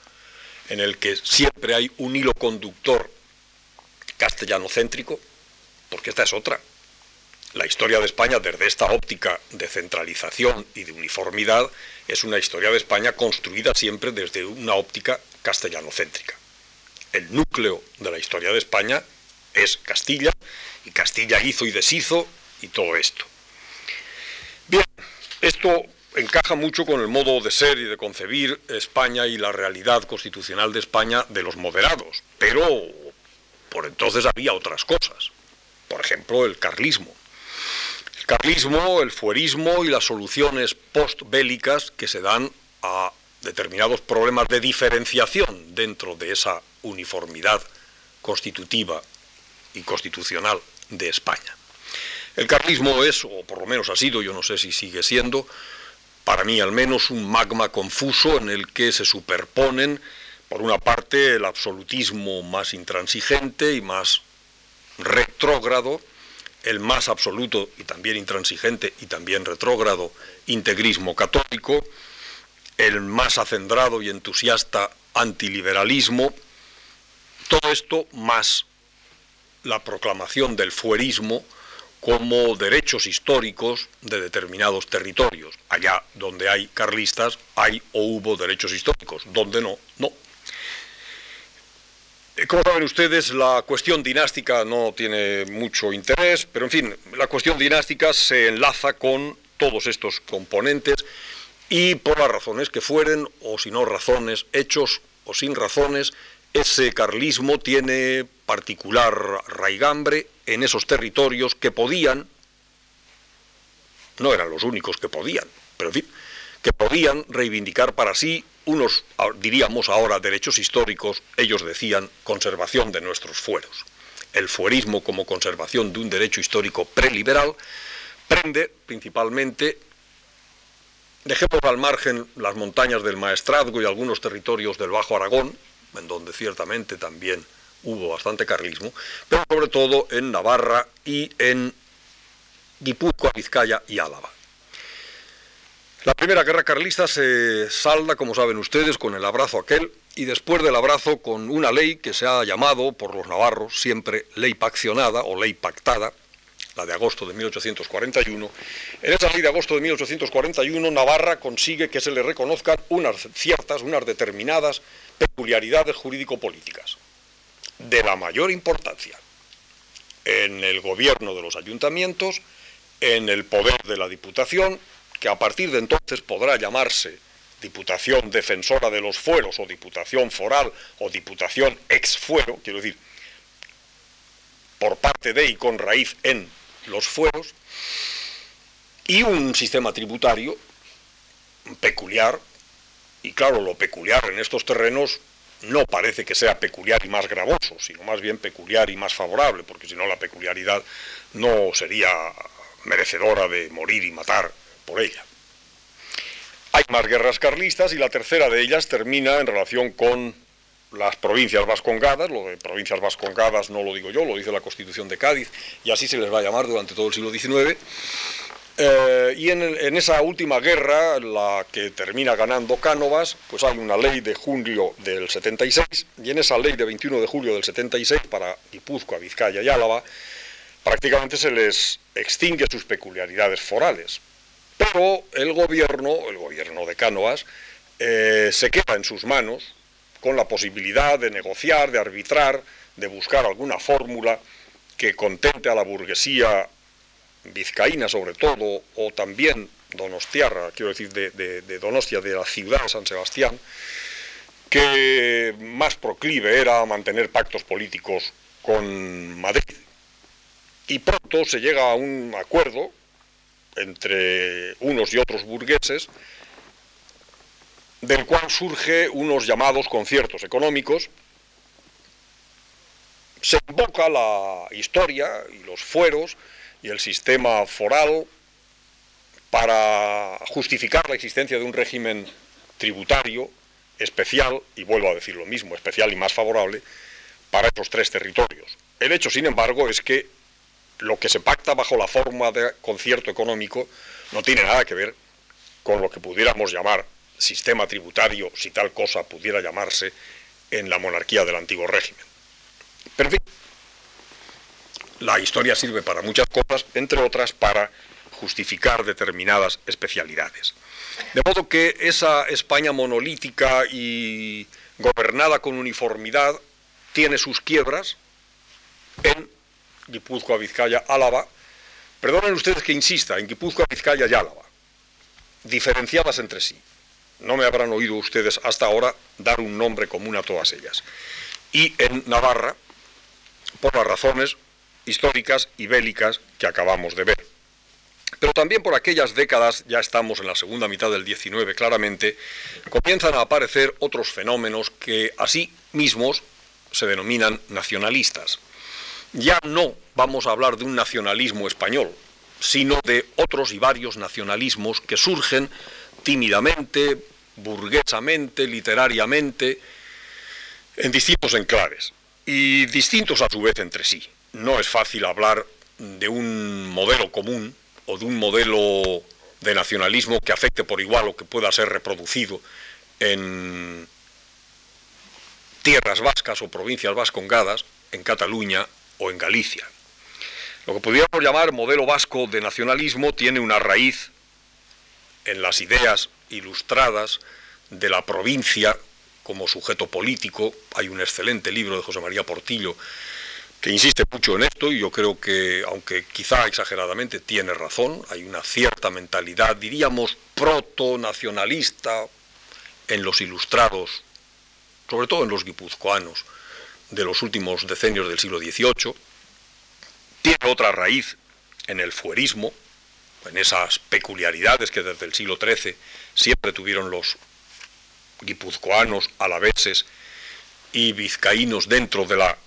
[SPEAKER 1] en el que siempre hay un hilo conductor castellanocéntrico, porque esta es otra. La historia de España desde esta óptica de centralización y de uniformidad es una historia de España construida siempre desde una óptica castellanocéntrica. El núcleo de la historia de España es Castilla, y Castilla hizo y deshizo y todo esto. Bien, esto encaja mucho con el modo de ser y de concebir España y la realidad constitucional de España de los moderados, pero por entonces había otras cosas, por ejemplo el carlismo. El carlismo, el fuerismo y las soluciones postbélicas que se dan a determinados problemas de diferenciación dentro de esa uniformidad constitutiva y constitucional de España. El carlismo es, o por lo menos ha sido, yo no sé si sigue siendo, para mí al menos, un magma confuso en el que se superponen, por una parte, el absolutismo más intransigente y más retrógrado, el más absoluto y también intransigente y también retrógrado integrismo católico, el más acendrado y entusiasta antiliberalismo, todo esto más la proclamación del fuerismo como derechos históricos de determinados territorios. Allá donde hay carlistas hay o hubo derechos históricos, donde no, no. Eh, como saben ustedes, la cuestión dinástica no tiene mucho interés, pero en fin, la cuestión dinástica se enlaza con todos estos componentes y por las razones que fueren, o si no razones, hechos o sin razones, ese carlismo tiene particular raigambre en esos territorios que podían, no eran los únicos que podían, pero en fin, que podían reivindicar para sí unos, diríamos ahora, derechos históricos, ellos decían conservación de nuestros fueros. El fuerismo como conservación de un derecho histórico preliberal prende principalmente, dejemos al margen las montañas del Maestrazgo y algunos territorios del Bajo Aragón, en donde ciertamente también hubo bastante carlismo, pero sobre todo en Navarra y en Guipúzcoa, Vizcaya y Álava. La primera guerra carlista se salda, como saben ustedes, con el abrazo aquel y después del abrazo con una ley que se ha llamado por los navarros siempre ley paccionada o ley pactada, la de agosto de 1841. En esa ley de agosto de 1841 Navarra consigue que se le reconozcan unas ciertas, unas determinadas peculiaridades jurídico-políticas de la mayor importancia en el gobierno de los ayuntamientos, en el poder de la Diputación que a partir de entonces podrá llamarse Diputación Defensora de los Fueros o Diputación Foral o Diputación Ex Fuero, quiero decir, por parte de y con raíz en los fueros, y un sistema tributario peculiar, y claro, lo peculiar en estos terrenos no parece que sea peculiar y más gravoso, sino más bien peculiar y más favorable, porque si no la peculiaridad no sería merecedora de morir y matar por ella. Hay más guerras carlistas y la tercera de ellas termina en relación con las provincias vascongadas, lo de provincias vascongadas no lo digo yo, lo dice la Constitución de Cádiz, y así se les va a llamar durante todo el siglo XIX. Eh, y en, esa última guerra, la que termina ganando Cánovas, pues hay una ley de julio del 76, y en esa ley de 21 de julio del 76 para Guipúzcoa, Vizcaya y Álava, prácticamente se les extingue sus peculiaridades forales. Pero el gobierno, el gobierno de Cánovas, eh, se queda en sus manos con la posibilidad de negociar, de arbitrar, de buscar alguna fórmula que contente a la burguesía vizcaína sobre todo, o también donostiarra, quiero decir, de, Donostia, de la ciudad de San Sebastián, que más proclive era a mantener pactos políticos con Madrid. Y pronto se llega a un acuerdo entre unos y otros burgueses, del cual surge unos llamados conciertos económicos, se invoca la historia y los fueros y el sistema foral para justificar la existencia de un régimen tributario especial, y vuelvo a decir lo mismo, especial y más favorable, para esos tres territorios. El hecho, sin embargo, es que lo que se pacta bajo la forma de concierto económico no tiene nada que ver con lo que pudiéramos llamar sistema tributario, si tal cosa pudiera llamarse, en la monarquía del antiguo régimen. Pero en la historia sirve para muchas cosas, entre otras para justificar determinadas especialidades. De modo que esa España monolítica y gobernada con uniformidad tiene sus quiebras en Guipúzcoa, Vizcaya, Álava. Perdonen ustedes que insista en Guipúzcoa, Vizcaya y Álava, diferenciadas entre sí. No me habrán oído ustedes hasta ahora dar un nombre común a todas ellas. Y en Navarra, por las razones históricas y bélicas que acabamos de ver. Pero también por aquellas décadas, ya estamos en la segunda mitad del 19 claramente, comienzan a aparecer otros fenómenos que así mismos se denominan nacionalistas ya no vamos a hablar de un nacionalismo español, sino de otros y varios nacionalismos que surgen tímidamente, burguesamente, literariamente, en distintos enclaves y distintos a su vez entre sí. No es fácil hablar de un modelo común o de un modelo de nacionalismo que afecte por igual o que pueda ser reproducido en tierras vascas o provincias vascongadas, en Cataluña o en Galicia. Lo que podríamos llamar modelo vasco de nacionalismo tiene una raíz en las ideas ilustradas de la provincia como sujeto político. Hay un excelente libro de José María Portillo insiste mucho en esto y yo creo que, aunque quizá exageradamente, tiene razón. Hay una cierta mentalidad, diríamos, proto-nacionalista en los ilustrados, sobre todo en los guipuzcoanos de los últimos decenios del siglo XVIII. Tiene otra raíz en el fuerismo, en esas peculiaridades que desde el siglo XIII siempre tuvieron los guipuzcoanos, alaveses y vizcaínos dentro de la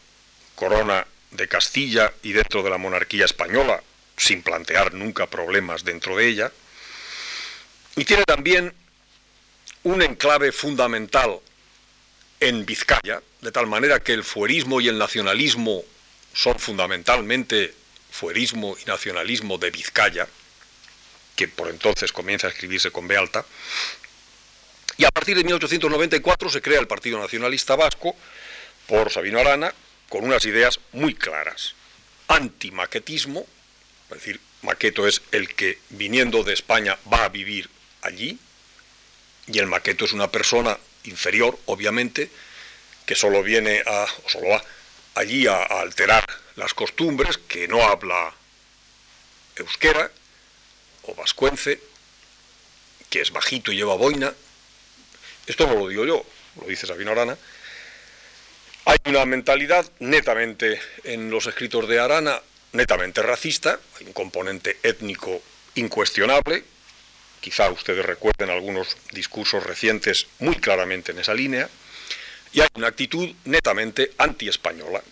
[SPEAKER 1] corona de Castilla y dentro de la monarquía española, sin plantear nunca problemas dentro de ella. Y tiene también un enclave fundamental en Vizcaya, de tal manera que el fuerismo y el nacionalismo son fundamentalmente fuerismo y nacionalismo de Vizcaya, que por entonces comienza a escribirse con B alta, y a partir de 1894 se crea el Partido Nacionalista Vasco por Sabino Arana, con unas ideas muy claras. Antimaquetismo, es decir, Maqueto es el que viniendo de España va a vivir allí, y el Maqueto es una persona inferior, obviamente, que solo viene a, o solo va allí a, alterar las costumbres, que no habla euskera o vascuence, que es bajito y lleva boina, esto no lo digo yo, lo dice Sabino Arana. Hay una mentalidad netamente en los escritos de Arana, netamente racista, hay un componente étnico incuestionable, quizá ustedes recuerden algunos discursos recientes muy claramente en esa línea, y hay una actitud netamente anti-española.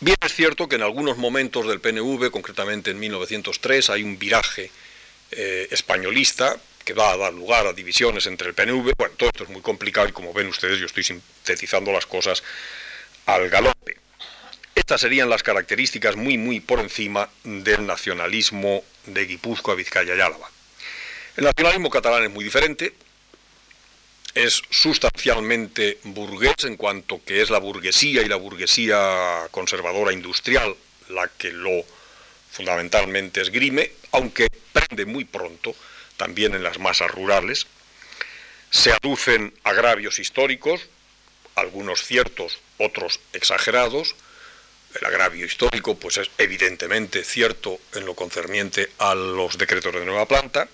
[SPEAKER 1] Bien es cierto que en algunos momentos del PNV, concretamente en 1903, hay un viraje eh, españolista, que va a dar lugar a divisiones entre el PNV. Bueno, todo esto es muy complicado y como ven ustedes yo estoy sintetizando las cosas al galope. Estas serían las características muy, muy por encima del nacionalismo de Guipúzcoa, Vizcaya y Álava. El nacionalismo catalán es muy diferente, es sustancialmente burgués en cuanto que es la burguesía y la burguesía conservadora industrial la que lo fundamentalmente esgrime, aunque prende muy pronto también en las masas rurales. Se aducen agravios históricos, algunos ciertos, otros exagerados. El agravio histórico pues es evidentemente cierto en lo concerniente a los decretos de nueva planta.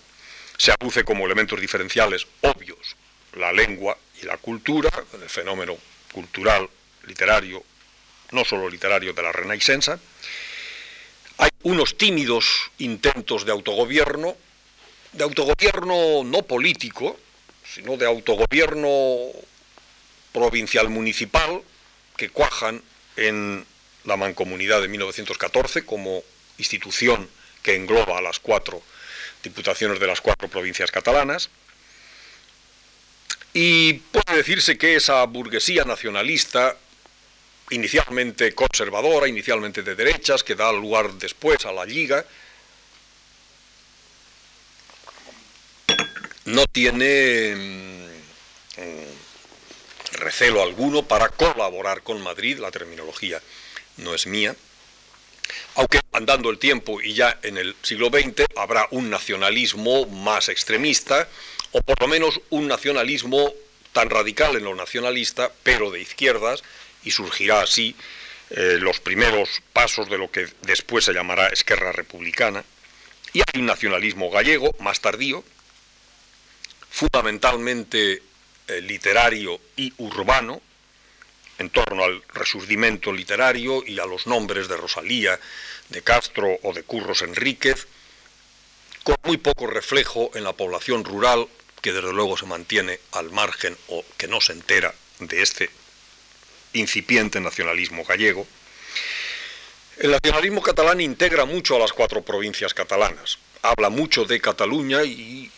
[SPEAKER 1] Se aduce como elementos diferenciales obvios la lengua y la cultura, el fenómeno cultural, literario, no solo literario de la Renaissance. Hay unos tímidos intentos de autogobierno, de autogobierno no político, sino de autogobierno provincial municipal, que cuajan en la mancomunidad de 1914 como institución que engloba a las cuatro diputaciones de las cuatro provincias catalanas. Y puede decirse que esa burguesía nacionalista, inicialmente conservadora, inicialmente de derechas, que da lugar después a la Liga, no tiene mm, mm, recelo alguno para colaborar con Madrid, la terminología no es mía, aunque andando el tiempo y ya en el siglo XX habrá un nacionalismo más extremista, o por lo menos un nacionalismo tan radical en lo nacionalista, pero de izquierdas, y surgirá así eh, los primeros pasos de lo que después se llamará Esquerra Republicana, y hay un nacionalismo gallego más tardío, fundamentalmente eh, literario y urbano, en torno al resurgimiento literario y a los nombres de Rosalía, de Castro o de Curros Enríquez, con muy poco reflejo en la población rural que desde luego se mantiene al margen o que no se entera de este incipiente nacionalismo gallego. El nacionalismo catalán integra mucho a las cuatro provincias catalanas, habla mucho de Cataluña y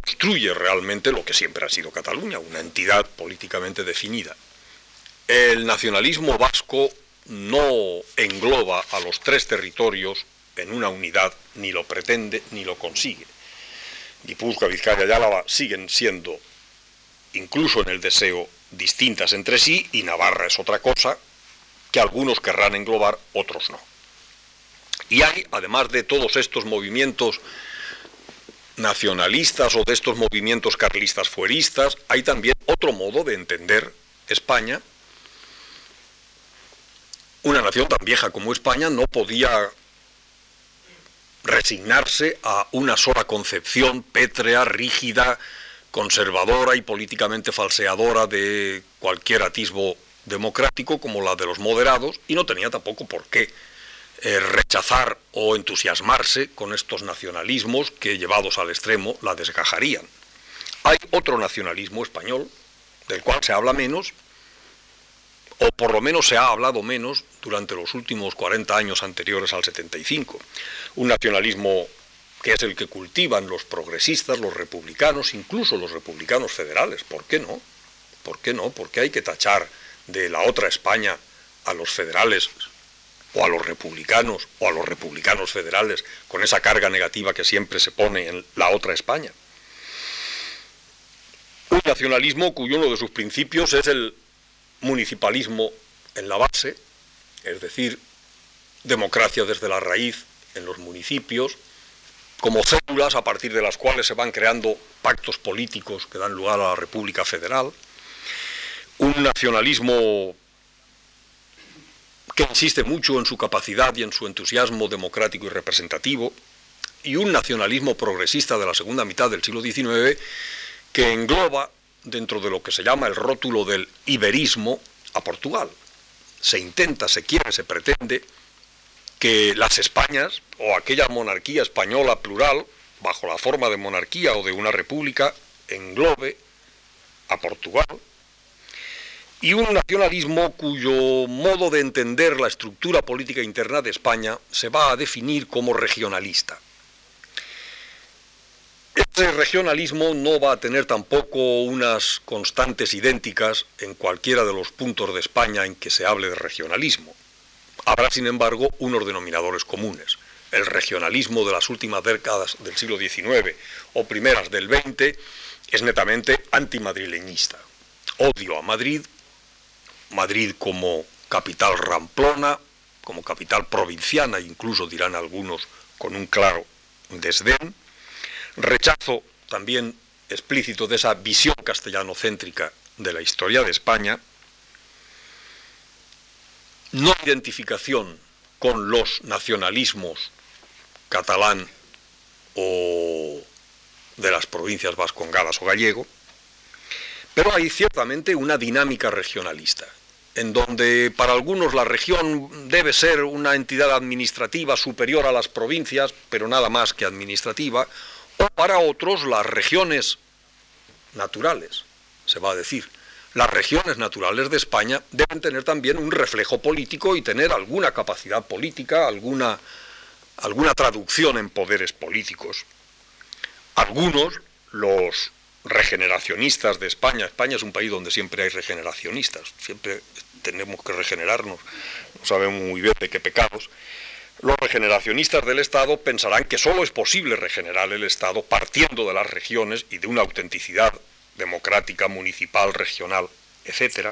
[SPEAKER 1] construye realmente lo que siempre ha sido Cataluña, una entidad políticamente definida. El nacionalismo vasco no engloba a los tres territorios en una unidad, ni lo pretende ni lo consigue. Guipúzcoa, Vizcaya y Álava siguen siendo, incluso en el deseo, distintas entre sí, y Navarra es otra cosa que algunos querrán englobar, otros no. Y hay, además de todos estos movimientos nacionalistas o de estos movimientos carlistas fueristas, hay también otro modo de entender España. Una nación tan vieja como España no podía resignarse a una sola concepción pétrea, rígida, conservadora y políticamente falseadora de cualquier atisbo democrático como la de los moderados y no tenía tampoco por qué eh, rechazar o entusiasmarse con estos nacionalismos que llevados al extremo la desgajarían. Hay otro nacionalismo español del cual se habla menos, o por lo menos se ha hablado menos durante los últimos 40 años anteriores al 75. Un nacionalismo que es el que cultivan los progresistas, los republicanos, incluso los republicanos federales. ¿Por qué no? ¿Por qué no? Porque hay que tachar de la otra España a los federales o a los republicanos o a los republicanos federales con esa carga negativa que siempre se pone en la otra España. Un nacionalismo cuyo uno de sus principios es el municipalismo en la base, es decir, democracia desde la raíz en los municipios, como células a partir de las cuales se van creando pactos políticos que dan lugar a la República Federal, un nacionalismo que insiste mucho en su capacidad y en su entusiasmo democrático y representativo, y un nacionalismo progresista de la segunda mitad del siglo XIX que engloba dentro de lo que se llama el rótulo del iberismo a Portugal. Se intenta, se quiere, se pretende que las Españas o aquella monarquía española plural, bajo la forma de monarquía o de una república, englobe a Portugal y un nacionalismo cuyo modo de entender la estructura política interna de España se va a definir como regionalista. Este regionalismo no va a tener tampoco unas constantes idénticas en cualquiera de los puntos de España en que se hable de regionalismo. Habrá, sin embargo, unos denominadores comunes. El regionalismo de las últimas décadas del siglo XIX o primeras del XX es netamente antimadrileñista. Odio a Madrid, Madrid como capital ramplona, como capital provinciana, incluso dirán algunos con un claro desdén, rechazo también explícito de esa visión castellanocéntrica de la historia de España, no identificación con los nacionalismos catalán o de las provincias vascongadas o gallego, pero hay ciertamente una dinámica regionalista en donde para algunos la región debe ser una entidad administrativa superior a las provincias, pero nada más que administrativa, o para otros las regiones naturales, se va a decir. Las regiones naturales de España deben tener también un reflejo político y tener alguna capacidad política, alguna, alguna traducción en poderes políticos. Algunos, los regeneracionistas de España. España es un país donde siempre hay regeneracionistas, siempre tenemos que regenerarnos, no sabemos muy bien de qué pecados. Los regeneracionistas del Estado pensarán que solo es posible regenerar el Estado partiendo de las regiones y de una autenticidad democrática, municipal, regional, etc.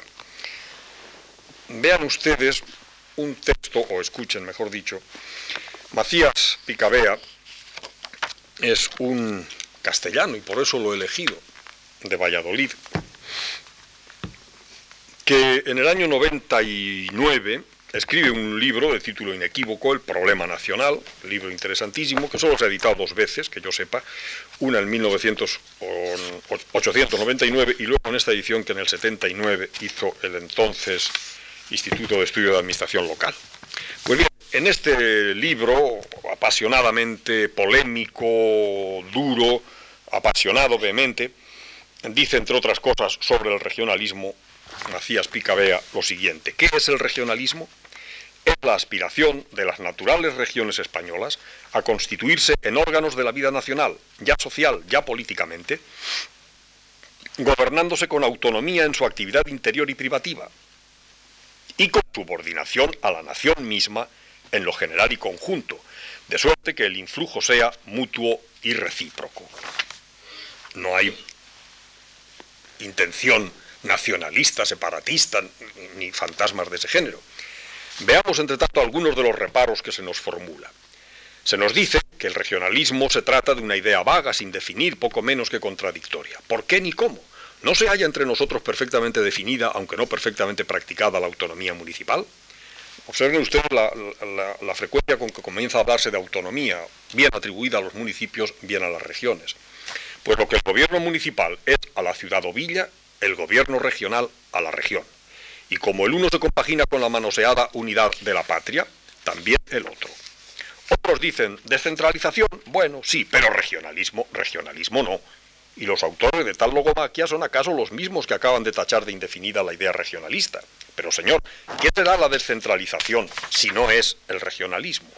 [SPEAKER 1] Vean ustedes un texto, o escuchen mejor dicho, Macías Picabea es un castellano y por eso lo he elegido, de Valladolid, que en el año 99 escribe un libro de título inequívoco, El problema nacional, libro interesantísimo, que solo se ha editado dos veces, que yo sepa, una en 1899 y luego en esta edición que en el 79 hizo el entonces Instituto de Estudio de Administración Local. Pues bien, en este libro, apasionadamente polémico, duro, apasionado, vehemente, dice, entre otras cosas, sobre el regionalismo, Macías Picabea, lo siguiente. ¿Qué es el regionalismo? es la aspiración de las naturales regiones españolas a constituirse en órganos de la vida nacional, ya social, ya políticamente, gobernándose con autonomía en su actividad interior y privativa, y con subordinación a la nación misma en lo general y conjunto, de suerte que el influjo sea mutuo y recíproco. No hay intención nacionalista, separatista, ni fantasmas de ese género. Veamos, entre tanto, algunos de los reparos que se nos formula. Se nos dice que el regionalismo se trata de una idea vaga, sin definir, poco menos que contradictoria. ¿Por qué ni cómo? ¿No se halla entre nosotros perfectamente definida, aunque no perfectamente practicada, la autonomía municipal? Observen ustedes la, la, frecuencia con que comienza a hablarse de autonomía, bien atribuida a los municipios, bien a las regiones. Pues lo que el gobierno municipal es a la ciudad o villa, el gobierno regional a la región. Y como el uno se compagina con la manoseada unidad de la patria, también el otro. Otros dicen, descentralización, bueno, sí, pero regionalismo, regionalismo no. Y los autores de tal logomaquia son acaso los mismos que acaban de tachar de indefinida la idea regionalista. Pero señor, ¿qué será la descentralización si no es el regionalismo?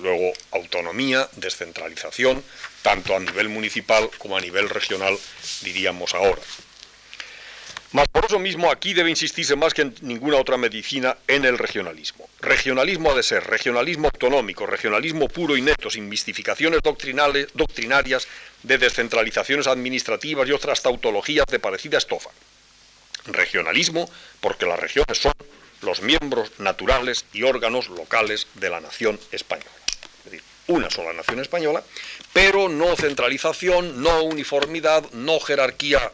[SPEAKER 1] Luego, autonomía, descentralización, tanto a nivel municipal como a nivel regional, diríamos ahora. Mas por eso mismo aquí debe insistirse más que en ninguna otra medicina en el regionalismo. Regionalismo ha de ser regionalismo autonómico, regionalismo puro y neto, sin mistificaciones doctrinales, doctrinarias de descentralizaciones administrativas y otras tautologías de parecida estofa. Regionalismo porque las regiones son los miembros naturales y órganos locales de la nación española. Es decir, una sola nación española, pero no centralización, no uniformidad, no jerarquía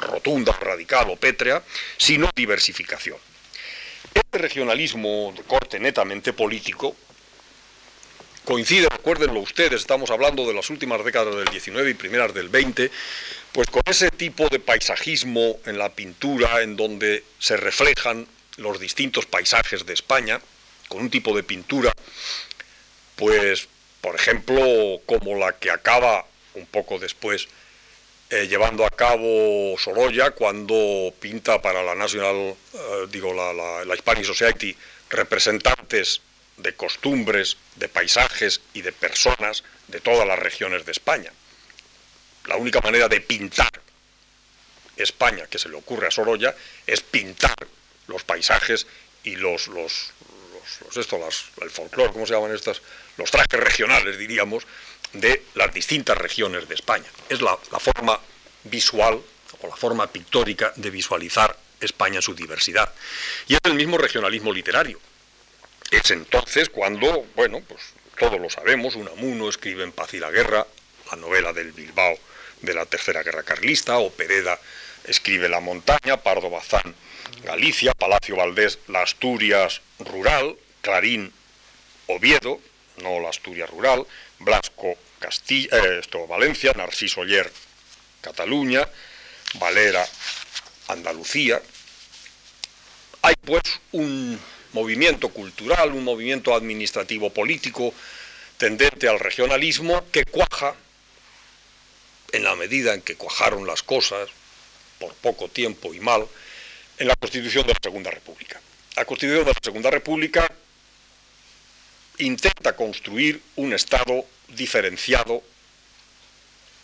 [SPEAKER 1] rotunda, radical o pétrea, sino diversificación. Este regionalismo de corte netamente político coincide, recuérdenlo ustedes, estamos hablando de las últimas décadas del 19 y primeras del 20, pues con ese tipo de paisajismo en la pintura en donde se reflejan los distintos paisajes de España, con un tipo de pintura, pues, por ejemplo, como la que acaba un poco después eh, llevando a cabo Sorolla cuando pinta para la National, eh, digo, la, la, Hispanic Society, representantes de costumbres, de paisajes y de personas de todas las regiones de España. La única manera de pintar España que se le ocurre a Sorolla es pintar los paisajes y los, los, los, esto, las, el folclore, ¿cómo se llaman estas? Los trajes regionales, diríamos, de las distintas regiones de España. Es la, forma visual o la forma pictórica de visualizar España en su diversidad. Y es el mismo regionalismo literario. Es entonces cuando, bueno, pues todos lo sabemos, Unamuno escribe en Paz y la Guerra, la novela del Bilbao de la Tercera Guerra Carlista, o Pereda escribe La Montaña, Pardo Bazán, Galicia, Palacio Valdés, La Asturias rural, Clarín, Oviedo, no la Asturias rural, Blasco, Castilla, eh, esto, Valencia, Narciso Oller, Cataluña, Valera, Andalucía. Hay pues un movimiento cultural, un movimiento administrativo político tendente al regionalismo que cuaja, en la medida en que cuajaron las cosas, por poco tiempo y mal, en la Constitución de la Segunda República. La Constitución de la Segunda República intenta construir un Estado diferenciado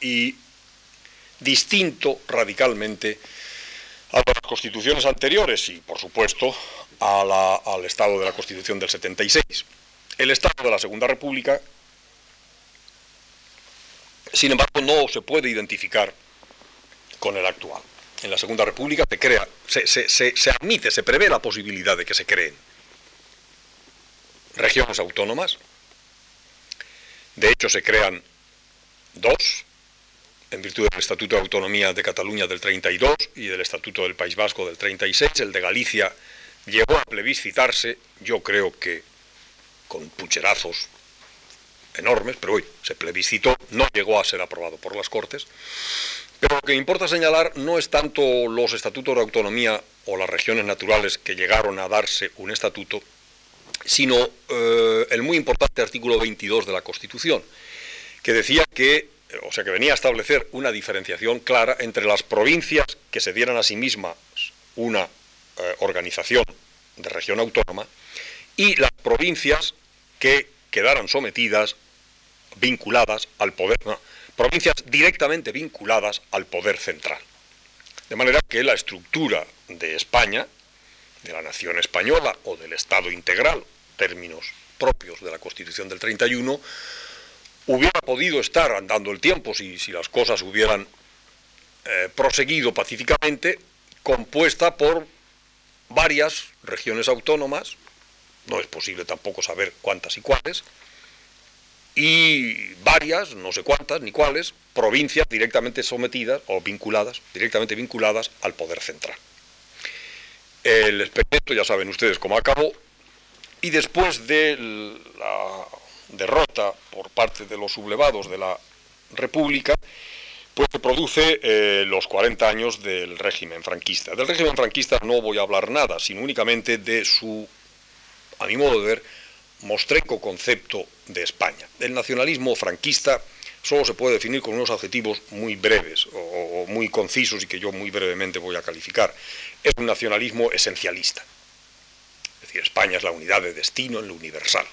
[SPEAKER 1] y distinto radicalmente a las constituciones anteriores y, por supuesto, al Estado de la Constitución del 76. El Estado de la Segunda República, sin embargo, no se puede identificar con el actual. En la Segunda República se crea, se, se admite, se prevé la posibilidad de que se creen regiones autónomas. De hecho, se crean dos, en virtud del Estatuto de Autonomía de Cataluña del 32 y del Estatuto del País Vasco del 36. El de Galicia llegó a plebiscitarse, yo creo que con pucherazos enormes, pero hoy se plebiscitó, no llegó a ser aprobado por las Cortes. Pero lo que importa señalar no es tanto los estatutos de autonomía o las regiones naturales que llegaron a darse un estatuto, sino eh, el muy importante artículo 22 de la Constitución, que decía que, o sea, que venía a establecer una diferenciación clara entre las provincias que se dieran a sí mismas una eh, organización de región autónoma, y las provincias que quedaran sometidas, vinculadas al poder, provincias directamente vinculadas al poder central. De manera que la estructura de España, de la nación española o del Estado integral, términos propios de la Constitución del 31, hubiera podido estar andando el tiempo si, las cosas hubieran eh, proseguido pacíficamente, compuesta por varias regiones autónomas, no es posible tampoco saber cuántas y cuáles, y varias, no sé cuántas ni cuáles, provincias directamente sometidas o vinculadas, directamente vinculadas al poder central. El experimento ya saben ustedes cómo acabó, y después de la derrota por parte de los sublevados de la República, pues se produce eh, los 40 años del régimen franquista. Del régimen franquista no voy a hablar nada, sino únicamente de su, a mi modo de ver, mostreco concepto de España. El nacionalismo franquista solo se puede definir con unos adjetivos muy breves o, muy concisos y que yo muy brevemente voy a calificar. Es un nacionalismo esencialista. Es decir, España es la unidad de destino en lo universal.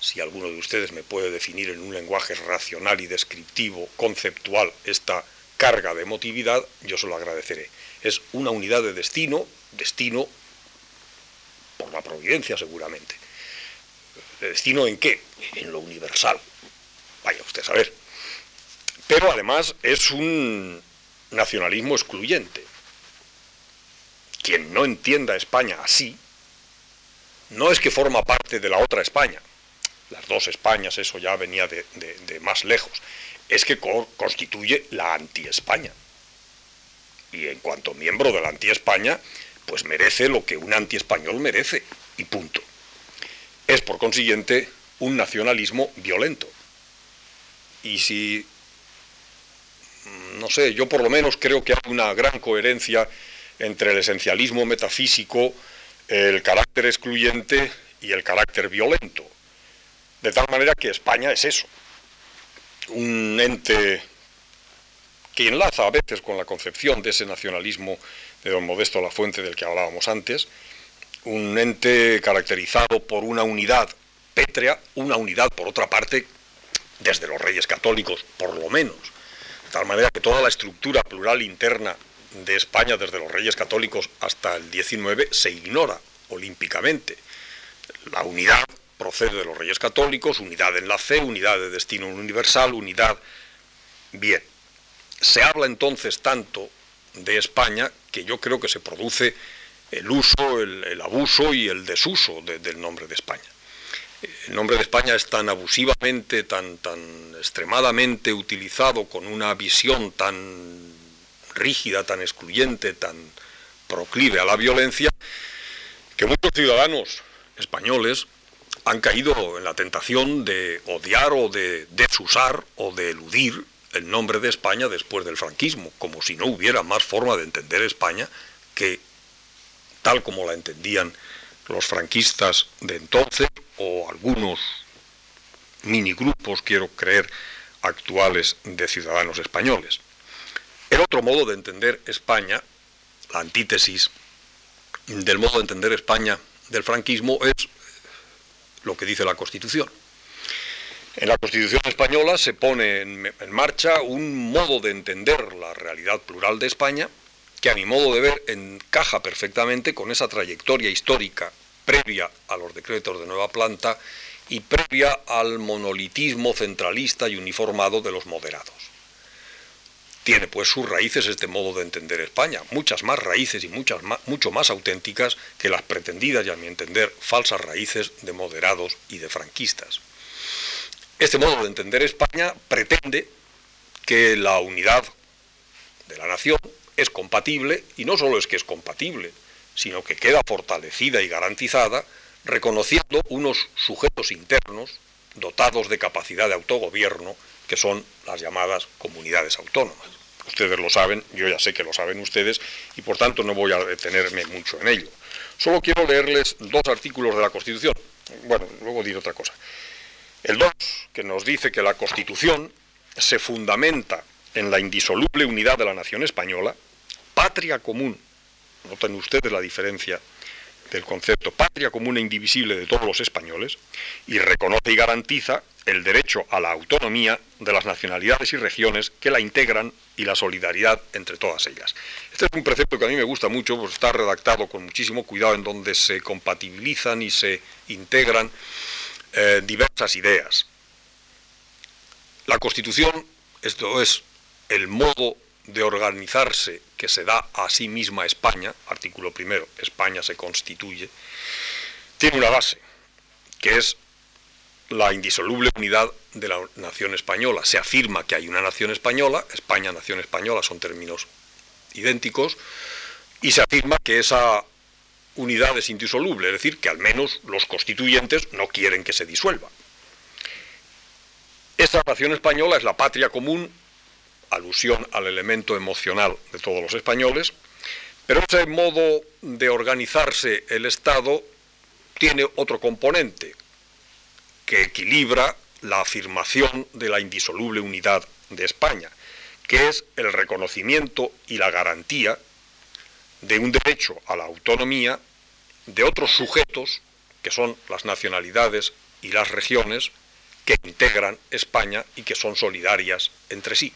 [SPEAKER 1] Si alguno de ustedes me puede definir en un lenguaje racional y descriptivo, conceptual, esta carga de emotividad, yo se lo agradeceré. Es una unidad de destino, destino por la providencia seguramente. ¿De destino en qué? En lo universal. Vaya usted a saber. Pero además es un nacionalismo excluyente. Quien no entienda España así, no es que forma parte de la otra España, las dos Españas, eso ya venía de, más lejos, es que constituye la anti-España. Y en cuanto miembro de la anti-España, pues merece lo que un anti-español merece, y punto. Es por consiguiente un nacionalismo violento. Y si, no sé, yo por lo menos creo que hay una gran coherencia entre el esencialismo metafísico, el carácter excluyente y el carácter violento. De tal manera que España es eso, un ente que enlaza a veces con la concepción de ese nacionalismo de don Modesto La Fuente del que hablábamos antes, un ente caracterizado por una unidad pétrea, una unidad por otra parte desde los reyes católicos, por lo menos, de tal manera que toda la estructura plural interna de España desde los reyes católicos hasta el 19 se ignora olímpicamente. La unidad procede de los reyes católicos, unidad en la fe, unidad de destino universal, unidad... Bien, se habla entonces tanto de España que yo creo que se produce el uso, el, abuso y el desuso del nombre de España. El nombre de España es tan abusivamente, tan, tan extremadamente utilizado con una visión tan rígida, tan excluyente, tan proclive a la violencia, que muchos ciudadanos españoles han caído en la tentación de odiar o de desusar o de eludir el nombre de España después del franquismo, como si no hubiera más forma de entender España que tal como la entendían los franquistas de entonces o algunos minigrupos, quiero creer, actuales de ciudadanos españoles. El otro modo de entender España, la antítesis del modo de entender España del franquismo es lo que dice la Constitución. En la Constitución española se pone en, marcha un modo de entender la realidad plural de España que a mi modo de ver encaja perfectamente con esa trayectoria histórica previa a los decretos de nueva planta y previa al monolitismo centralista y uniformado de los moderados. Tiene pues sus raíces este modo de entender España, muchas más raíces y muchas mucho más auténticas que las pretendidas y a mi entender falsas raíces de moderados y de franquistas. Este modo de entender España pretende que la unidad de la nación es compatible, y no solo es que es compatible, sino que queda fortalecida y garantizada reconociendo unos sujetos internos dotados de capacidad de autogobierno que son las llamadas comunidades autónomas. Ustedes lo saben, yo ya sé que lo saben ustedes y por tanto no voy a detenerme mucho en ello. Solo quiero leerles dos artículos de la Constitución. Bueno, luego diré otra cosa. El 2, que nos dice que la Constitución se fundamenta en la indisoluble unidad de la nación española, patria común. Noten ustedes la diferencia del concepto patria común e indivisible de todos los españoles y reconoce y garantiza el derecho a la autonomía de las nacionalidades y regiones que la integran y la solidaridad entre todas ellas. Este es un precepto que a mí me gusta mucho, pues está redactado con muchísimo cuidado en donde se compatibilizan y se integran eh, diversas ideas. La Constitución, esto es el modo de organizarse que se da a sí misma España, artículo primero, España se constituye, tiene una base, que es la indisoluble unidad de la nación española. Se afirma que hay una nación española, España, nación española, son términos idénticos, y se afirma que esa unidad es indisoluble, es decir, que al menos los constituyentes no quieren que se disuelva. Esta nación española es la patria común, alusión al elemento emocional de todos los españoles, pero ese modo de organizarse el Estado tiene otro componente, que equilibra la afirmación de la indisoluble unidad de España, que es el reconocimiento y la garantía de un derecho a la autonomía de otros sujetos, que son las nacionalidades y las regiones, que integran España y que son solidarias entre sí.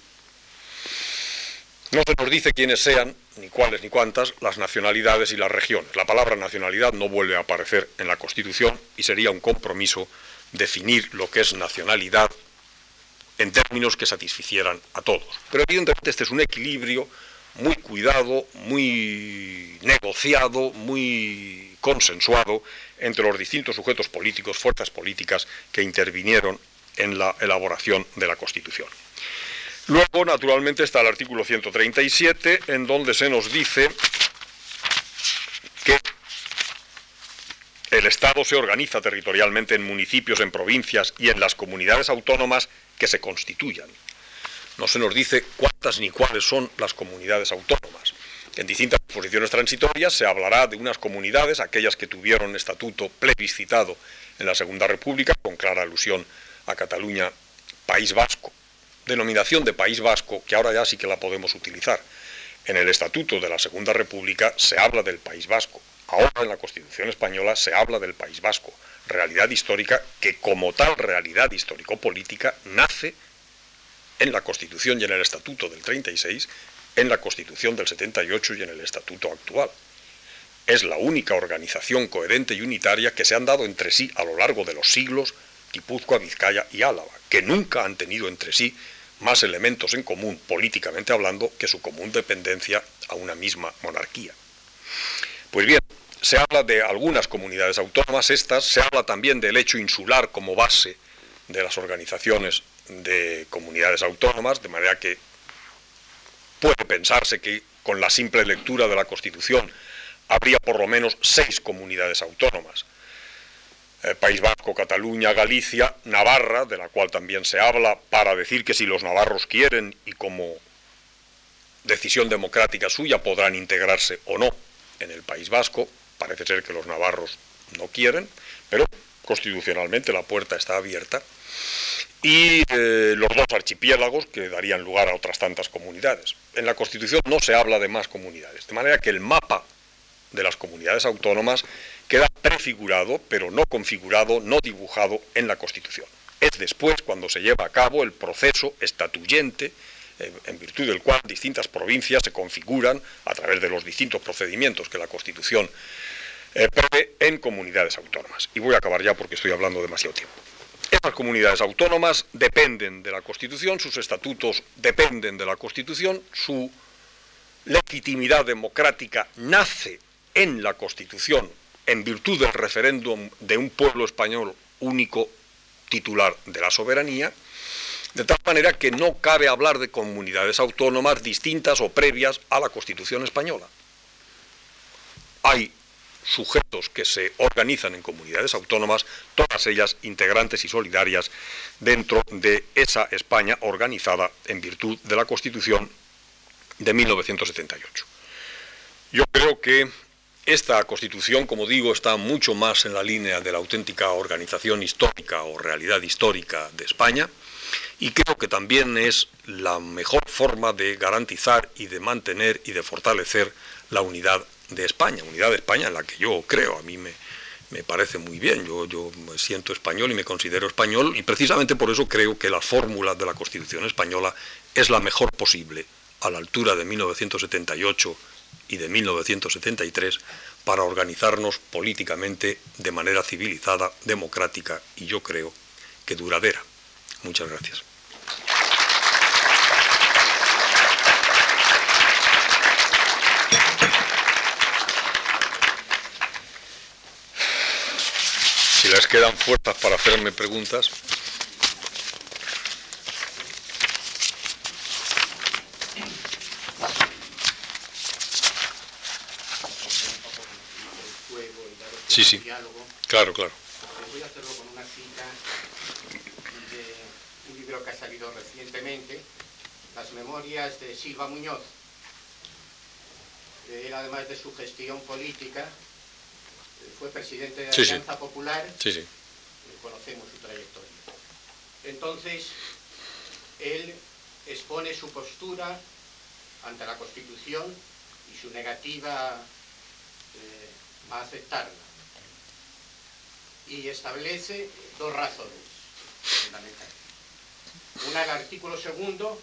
[SPEAKER 1] No se nos dice quiénes sean, ni cuáles ni cuántas, las nacionalidades y las regiones. La palabra nacionalidad no vuelve a aparecer en la Constitución y sería un compromiso definir lo que es nacionalidad en términos que satisficieran a todos. Pero evidentemente este es un equilibrio muy cuidado, muy negociado, muy consensuado entre los distintos sujetos políticos, fuerzas políticas que intervinieron en la elaboración de la Constitución. Luego, naturalmente, está el artículo 137, en donde se nos dice que el Estado se organiza territorialmente en municipios, en provincias y en las comunidades autónomas que se constituyan. No se nos dice cuántas ni cuáles son las comunidades autónomas. En distintas posiciones transitorias se hablará de unas comunidades, aquellas que tuvieron estatuto plebiscitado en la Segunda República, con clara alusión a Cataluña, País Vasco, denominación de País Vasco que ahora ya sí que la podemos utilizar. En el estatuto de la Segunda República se habla del País Vasco. Ahora en la Constitución española se habla del País Vasco, realidad histórica que como tal realidad histórico-política nace en la Constitución y en el Estatuto del 36, en la Constitución del 78 y en el Estatuto actual. Es la única organización coherente y unitaria que se han dado entre sí a lo largo de los siglos Guipúzcoa, Vizcaya y Álava, que nunca han tenido entre sí más elementos en común, políticamente hablando, que su común dependencia a una misma monarquía. Pues bien, se habla de algunas comunidades autónomas, estas, se habla también del hecho insular como base de las organizaciones de comunidades autónomas, de manera que puede pensarse que con la simple lectura de la Constitución habría por lo menos seis comunidades autónomas. Eh, País Vasco, Cataluña, Galicia, Navarra, de la cual también se habla, para decir que si los navarros quieren y como decisión democrática suya podrán integrarse o no en el País Vasco, Parece ser que los navarros no quieren, pero constitucionalmente la puerta está abierta. Y eh, los dos archipiélagos que darían lugar a otras tantas comunidades. En la Constitución no se habla de más comunidades, de manera que el mapa de las comunidades autónomas queda prefigurado, pero no configurado, no dibujado en la Constitución. Es después cuando se lleva a cabo el proceso estatuyente en virtud del cual distintas provincias se configuran a través de los distintos procedimientos que la Constitución eh, en comunidades autónomas. Y voy a acabar ya porque estoy hablando demasiado tiempo. Estas comunidades autónomas dependen de la Constitución, sus estatutos dependen de la Constitución, su legitimidad democrática nace en la Constitución en virtud del referéndum de un pueblo español único titular de la soberanía, de tal manera que no cabe hablar de comunidades autónomas distintas o previas a la Constitución española. Hay sujetos que se organizan en comunidades autónomas, todas ellas integrantes y solidarias dentro de esa España organizada en virtud de la Constitución de 1978. Yo creo que esta Constitución, como digo, está mucho más en la línea de la auténtica organización histórica o realidad histórica de España y creo que también es la mejor forma de garantizar y de mantener y de fortalecer la unidad de España, unidad de España en la que yo creo, a mí me, me parece muy bien, yo, yo me siento español y me considero español y precisamente por eso creo que la fórmula de la Constitución española es la mejor posible a la altura de 1978 y de 1973 para organizarnos políticamente de manera civilizada, democrática y yo creo que duradera. Muchas gracias. Si les quedan fuerzas para hacerme preguntas. Sí, sí. Claro, claro.
[SPEAKER 2] Voy a hacerlo con una cita de un recientemente, Las Memorias de Silva Muñoz. Él, además de su gestión política, fue presidente de la Alianza Popular.
[SPEAKER 1] Sí, sí.
[SPEAKER 2] Conocemos su trayectoria. Entonces, él expone su postura ante la Constitución y su negativa eh, a aceptarla y establece dos razones fundamentales. Una, el artículo segundo,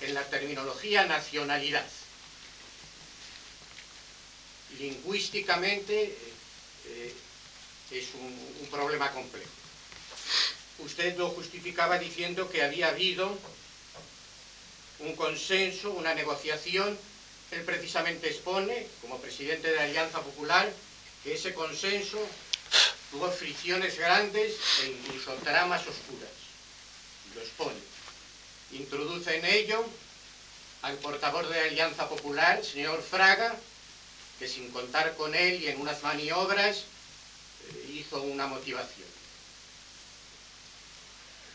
[SPEAKER 2] en la terminología nacionalidad. Lingüísticamente eh, es un, un problema complejo. Usted lo justificaba diciendo que había habido un consenso, una negociación. Él precisamente expone, como presidente de la Alianza Popular, que ese consenso tuvo fricciones grandes e incluso tramas oscuras. Lo expone. Introduce en ello al portavoz de la Alianza Popular, señor Fraga, que sin contar con él y en unas maniobras eh, hizo una motivación.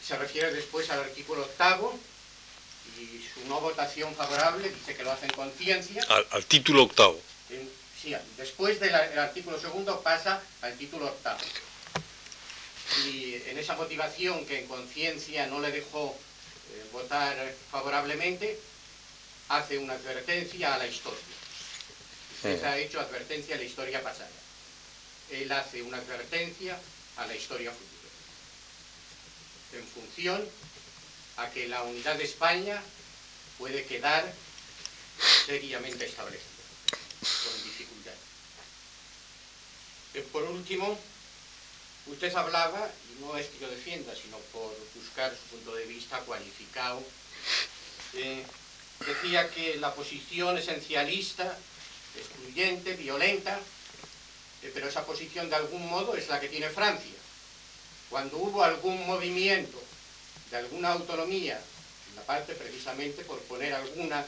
[SPEAKER 2] Se refiere después al artículo octavo y su no votación favorable dice que lo hace en conciencia.
[SPEAKER 1] Al, título octavo
[SPEAKER 2] después del artículo segundo pasa al título octavo. Y en esa motivación que en conciencia no le dejó eh, votar favorablemente, hace una advertencia a la historia. Usted ha hecho advertencia a la historia pasada. Él hace una advertencia a la historia futura. En función a que la unidad de España puede quedar seriamente establecida, con dificultad. Eh, por último, usted hablaba, y no es que yo defienda, sino por buscar su punto de vista cualificado, eh, decía que la posición esencialista, excluyente, violenta, eh, pero esa posición de algún modo es la que tiene Francia. Cuando hubo algún movimiento de alguna autonomía, en la parte precisamente por poner alguna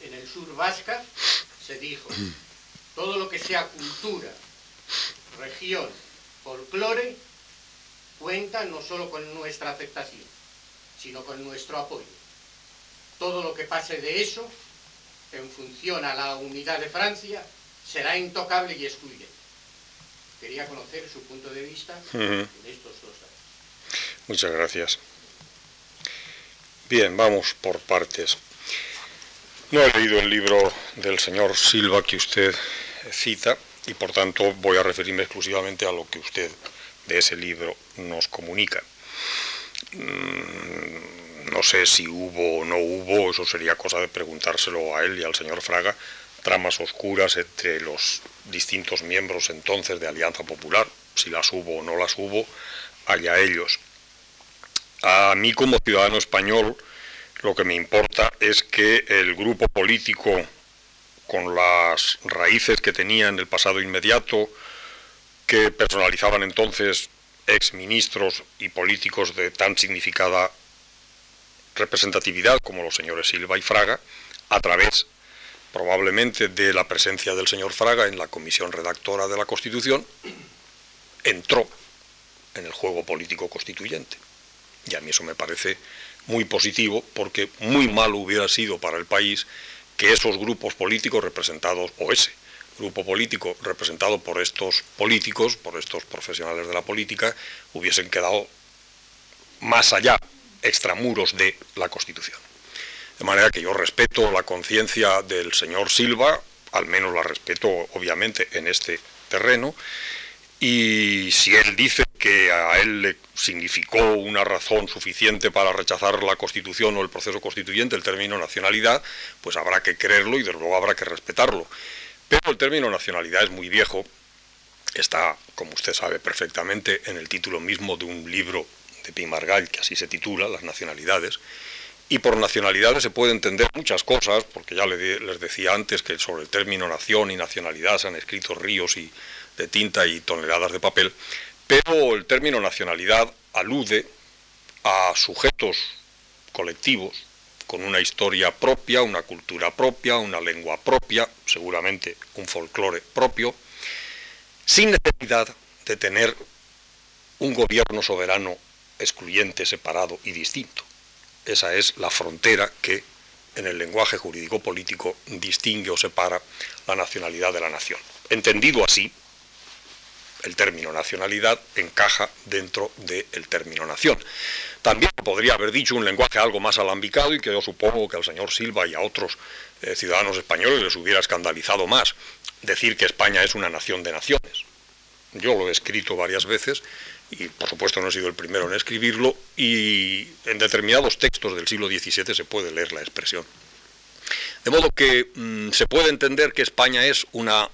[SPEAKER 2] en el sur vasca, se dijo, todo lo que sea cultura, región, folclore, cuenta no solo con nuestra aceptación, sino con nuestro apoyo. Todo lo que pase de eso, en función a la unidad de Francia, será intocable y excluyente. Quería conocer su punto de vista en estos dos datos.
[SPEAKER 1] Muchas gracias. Bien, vamos por partes. No he leído el libro del señor Silva que usted cita, y por tanto voy a referirme exclusivamente a lo que usted de ese libro nos comunica. Mm, no sé si hubo o no hubo, eso sería cosa de preguntárselo a él y al señor Fraga, tramas oscuras entre los distintos miembros entonces de Alianza Popular, si las hubo o no las hubo, allá ellos. A mí como ciudadano español lo que me importa es que el grupo político con las raíces que tenía en el pasado inmediato, que personalizaban entonces exministros y políticos de tan significada representatividad como los señores Silva y Fraga, a través probablemente de la presencia del señor Fraga en la comisión redactora de la Constitución, entró en el juego político constituyente. Y a mí eso me parece muy positivo porque muy mal hubiera sido para el país que esos grupos políticos representados, o ese grupo político representado por estos políticos, por estos profesionales de la política, hubiesen quedado más allá extramuros de la Constitución. De manera que yo respeto la conciencia del señor Silva, al menos la respeto obviamente en este terreno, y si él dice que a él le significó una razón suficiente para rechazar la Constitución o el proceso constituyente el término nacionalidad, pues habrá que creerlo y desde luego habrá que respetarlo. Pero el término nacionalidad es muy viejo, está, como usted sabe perfectamente, en el título mismo de un libro de Pi Margall, que así se titula, Las nacionalidades, y por nacionalidades se puede entender muchas cosas, porque ya les decía antes que sobre el término nación y nacionalidad se han escrito ríos y de tinta y toneladas de papel, pero el término nacionalidad alude a sujetos colectivos con una historia propia, una cultura propia, una lengua propia, seguramente un folclore propio, sin necesidad de tener un gobierno soberano excluyente, separado y distinto. Esa es la frontera que en el lenguaje jurídico-político distingue o separa la nacionalidad de la nación. Entendido así, el término nacionalidad encaja dentro del término nación. También podría haber dicho un lenguaje algo más alambicado y que yo supongo que al señor Silva y a otros eh, ciudadanos españoles les hubiera escandalizado más decir que España es una nación de naciones. Yo lo he escrito varias veces y por supuesto no he sido el primero en escribirlo y en determinados textos del siglo XVII se puede leer la expresión. De modo que mm, se puede entender que España es una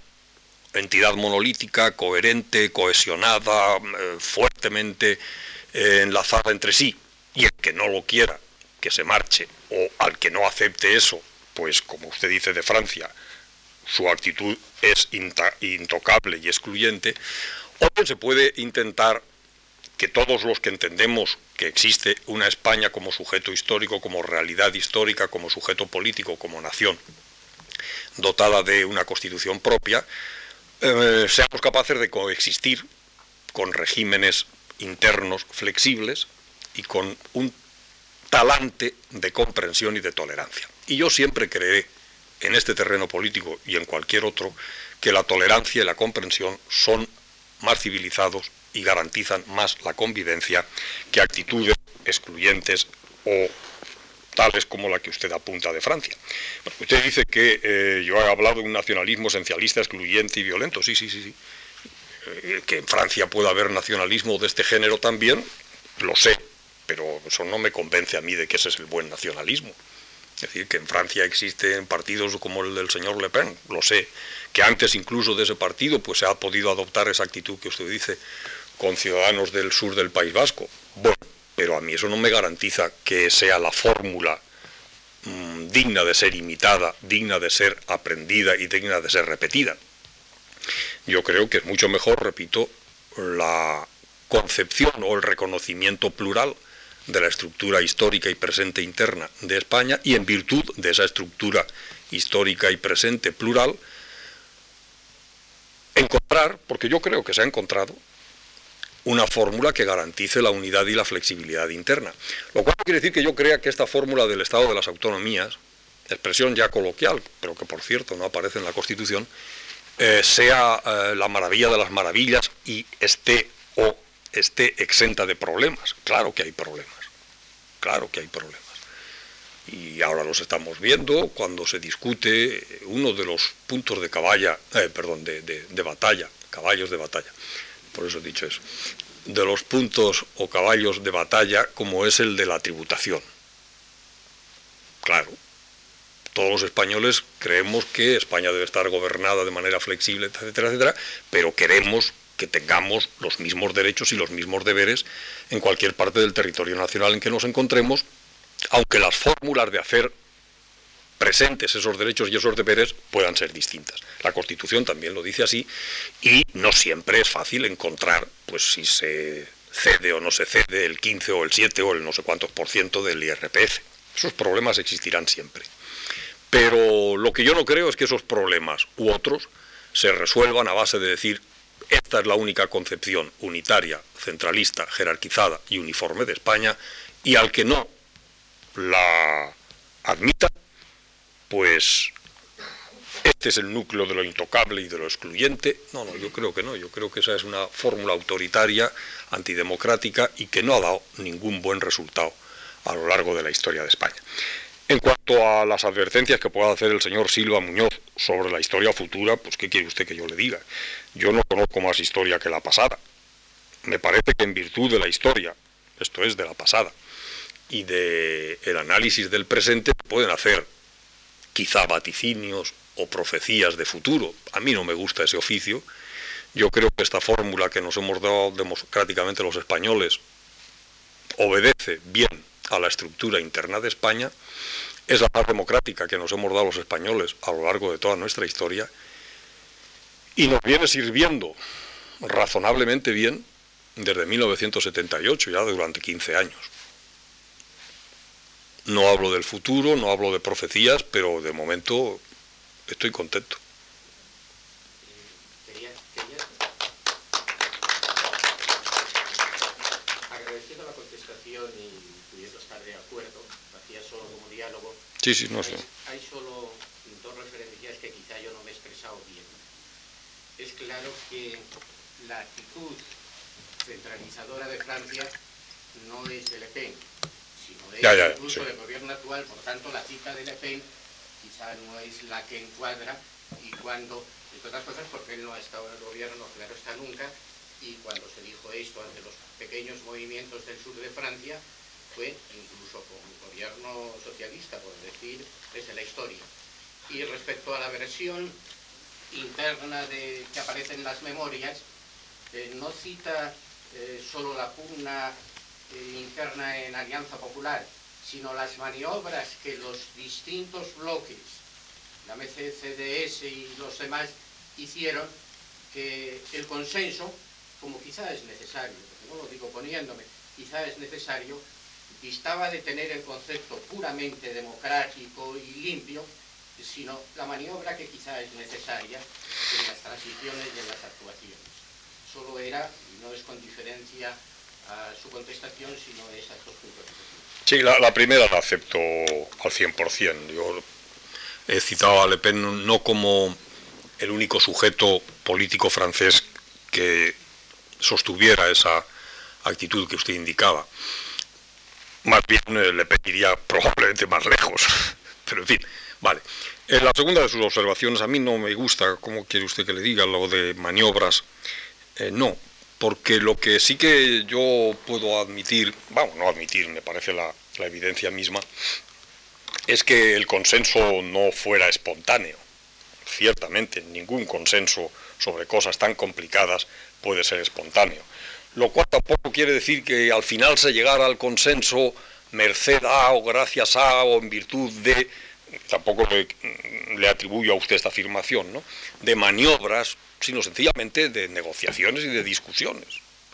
[SPEAKER 1] entidad monolítica, coherente, cohesionada, eh, fuertemente eh, enlazada entre sí, y el que no lo quiera, que se marche, o al que no acepte eso, pues como usted dice de Francia, su actitud es intocable y excluyente, o bien se puede intentar que todos los que entendemos que existe una España como sujeto histórico, como realidad histórica, como sujeto político, como nación, dotada de una constitución propia, eh, seamos capaces de coexistir con regímenes internos flexibles y con un talante de comprensión y de tolerancia. Y yo siempre creeré en este terreno político y en cualquier otro que la tolerancia y la comprensión son más civilizados y garantizan más la convivencia que actitudes excluyentes o tales como la que usted apunta de Francia. usted dice que eh, yo he hablado de un nacionalismo esencialista, excluyente y violento. Sí, sí, sí, sí. Eh, que en Francia pueda haber nacionalismo de este género también, lo sé, pero eso no me convence a mí de que ese es el buen nacionalismo. Es decir, que en Francia existen partidos como el del señor Le Pen, lo sé, que antes incluso de ese partido pues se ha podido adoptar esa actitud que usted dice con ciudadanos del sur del País Vasco. Bueno, pero a mí eso no me garantiza que sea la fórmula mm, digna de ser imitada, digna de ser aprendida y digna de ser repetida. Yo creo que es mucho mejor, repito, la concepción o el reconocimiento plural de la estructura histórica y presente interna de España y en virtud de esa estructura histórica y presente plural, encontrar, porque yo creo que se ha encontrado, una fórmula que garantice la unidad y la flexibilidad interna. Lo cual quiere decir que yo crea que esta fórmula del Estado de las Autonomías, expresión ya coloquial, pero que por cierto no aparece en la Constitución, eh, sea eh, la maravilla de las maravillas y esté o esté exenta de problemas. Claro que hay problemas, claro que hay problemas. Y ahora los estamos viendo cuando se discute uno de los puntos de caballa, eh, perdón, de batalla, caballos de batalla por eso he dicho eso, de los puntos o caballos de batalla como es el de la tributación. Claro, todos los españoles creemos que España debe estar gobernada de manera flexible, etcétera, etcétera, pero queremos que tengamos los mismos derechos y los mismos deberes en cualquier parte del territorio nacional en que nos encontremos, aunque las fórmulas de hacer presentes esos derechos y esos deberes puedan ser distintas. La Constitución también lo dice así y no siempre es fácil encontrar, pues si se cede o no se cede el 15 o el 7 o el no sé cuántos por ciento del IRPF. Esos problemas existirán siempre. Pero lo que yo no creo es que esos problemas u otros se resuelvan a base de decir esta es la única concepción unitaria, centralista, jerarquizada y uniforme de España y al que no la admita pues este es el núcleo de lo intocable y de lo excluyente. No, no, yo creo que no. Yo creo que esa es una fórmula autoritaria, antidemocrática y que no ha dado ningún buen resultado a lo largo de la historia de España. En cuanto a las advertencias que pueda hacer el señor Silva Muñoz sobre la historia futura, pues ¿qué quiere usted que yo le diga? Yo no conozco más historia que la pasada. Me parece que en virtud de la historia, esto es de la pasada, y del el análisis del presente, pueden hacer quizá vaticinios o profecías de futuro. A mí no me gusta ese oficio. Yo creo que esta fórmula que nos hemos dado democráticamente los españoles obedece bien a la estructura interna de España, es la más democrática que nos hemos dado los españoles a lo largo de toda nuestra historia y nos viene sirviendo razonablemente bien desde 1978, ya durante 15 años. No hablo del futuro, no hablo de profecías, pero de momento estoy contento.
[SPEAKER 2] Agradeciendo la contestación y pudiendo estar de acuerdo, hacía solo como diálogo.
[SPEAKER 1] Sí, sí, no sé.
[SPEAKER 2] Hay, solo dos referencias que quizá yo no me he expresado bien. Es claro que la actitud centralizadora de Francia no es de Le Pen, sino de incluso del gobierno actual, por tanto la cita de Le Pen quizá no es la que encuadra y cuando, entre otras cosas porque él no ha estado en el gobierno, claro está nunca, y cuando se dijo esto ante los pequeños movimientos del sur de Francia, fue incluso con un gobierno socialista, por decir, desde la historia. Y respecto a la versión interna de, que aparece en las memorias, eh, no cita eh, solo la pugna interna en Alianza Popular, sino las maniobras que los distintos bloques, la MCCDS y los demás, hicieron que el consenso, como quizá es necesario, no lo digo poniéndome, quizá es necesario, distaba de tener el concepto puramente democrático y limpio, sino la maniobra que quizá es necesaria en las transiciones y en las actuaciones. Solo era, y no es con diferencia su contestación, es estos puntos de
[SPEAKER 1] Sí, la, primera la acepto al 100%. Yo he citado a Le Pen no como el único sujeto político francés que sostuviera esa actitud que usted indicaba. Más bien eh, le pediría probablemente más lejos. Pero en fin, vale. En la segunda de sus observaciones, a mí no me gusta, como quiere usted que le diga, lo de maniobras. Eh, no, porque lo que sí que yo puedo admitir, vamos, no admitir, me parece la, evidencia misma, es que el consenso no fuera espontáneo. Ciertamente, ningún consenso sobre cosas tan complicadas puede ser espontáneo. Lo cual tampoco quiere decir que al final se llegara al consenso merced a o gracias a o en virtud de, tampoco le, atribuyo a usted esta afirmación, ¿no? de maniobras sino sencillamente de negociaciones y de discusiones.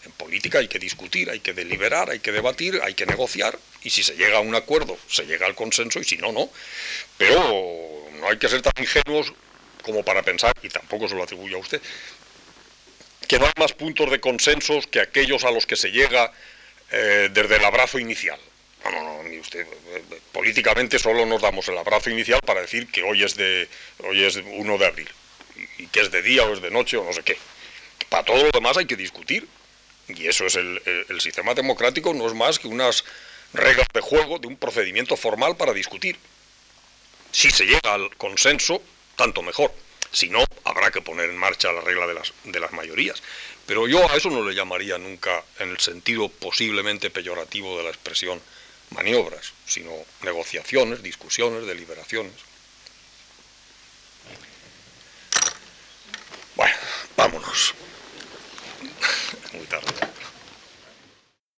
[SPEAKER 1] En política hay que discutir, hay que deliberar, hay que debatir, hay que negociar, y si se llega a un acuerdo, se llega al consenso, y si no, no. Pero no hay que ser tan ingenuos como para pensar, y tampoco se lo atribuyo a usted, que no hay más puntos de consensos que aquellos a los que se llega eh, desde el abrazo inicial. No, no, no, ni usted. Políticamente solo nos damos el abrazo inicial para decir que hoy es, de, hoy es 1 de abril y que es de día o es de noche o no sé qué. Para todo lo demás hay que discutir. Y eso es el, el sistema democrático, no es más que unas reglas de juego de un procedimiento formal para discutir. Si se llega al consenso, tanto mejor. Si no, habrá que poner en marcha la regla de las, de las mayorías. Pero yo a eso no le llamaría nunca en el sentido posiblemente peyorativo de la expresión maniobras, sino negociaciones, discusiones, deliberaciones. Vámonos. Muy tarde.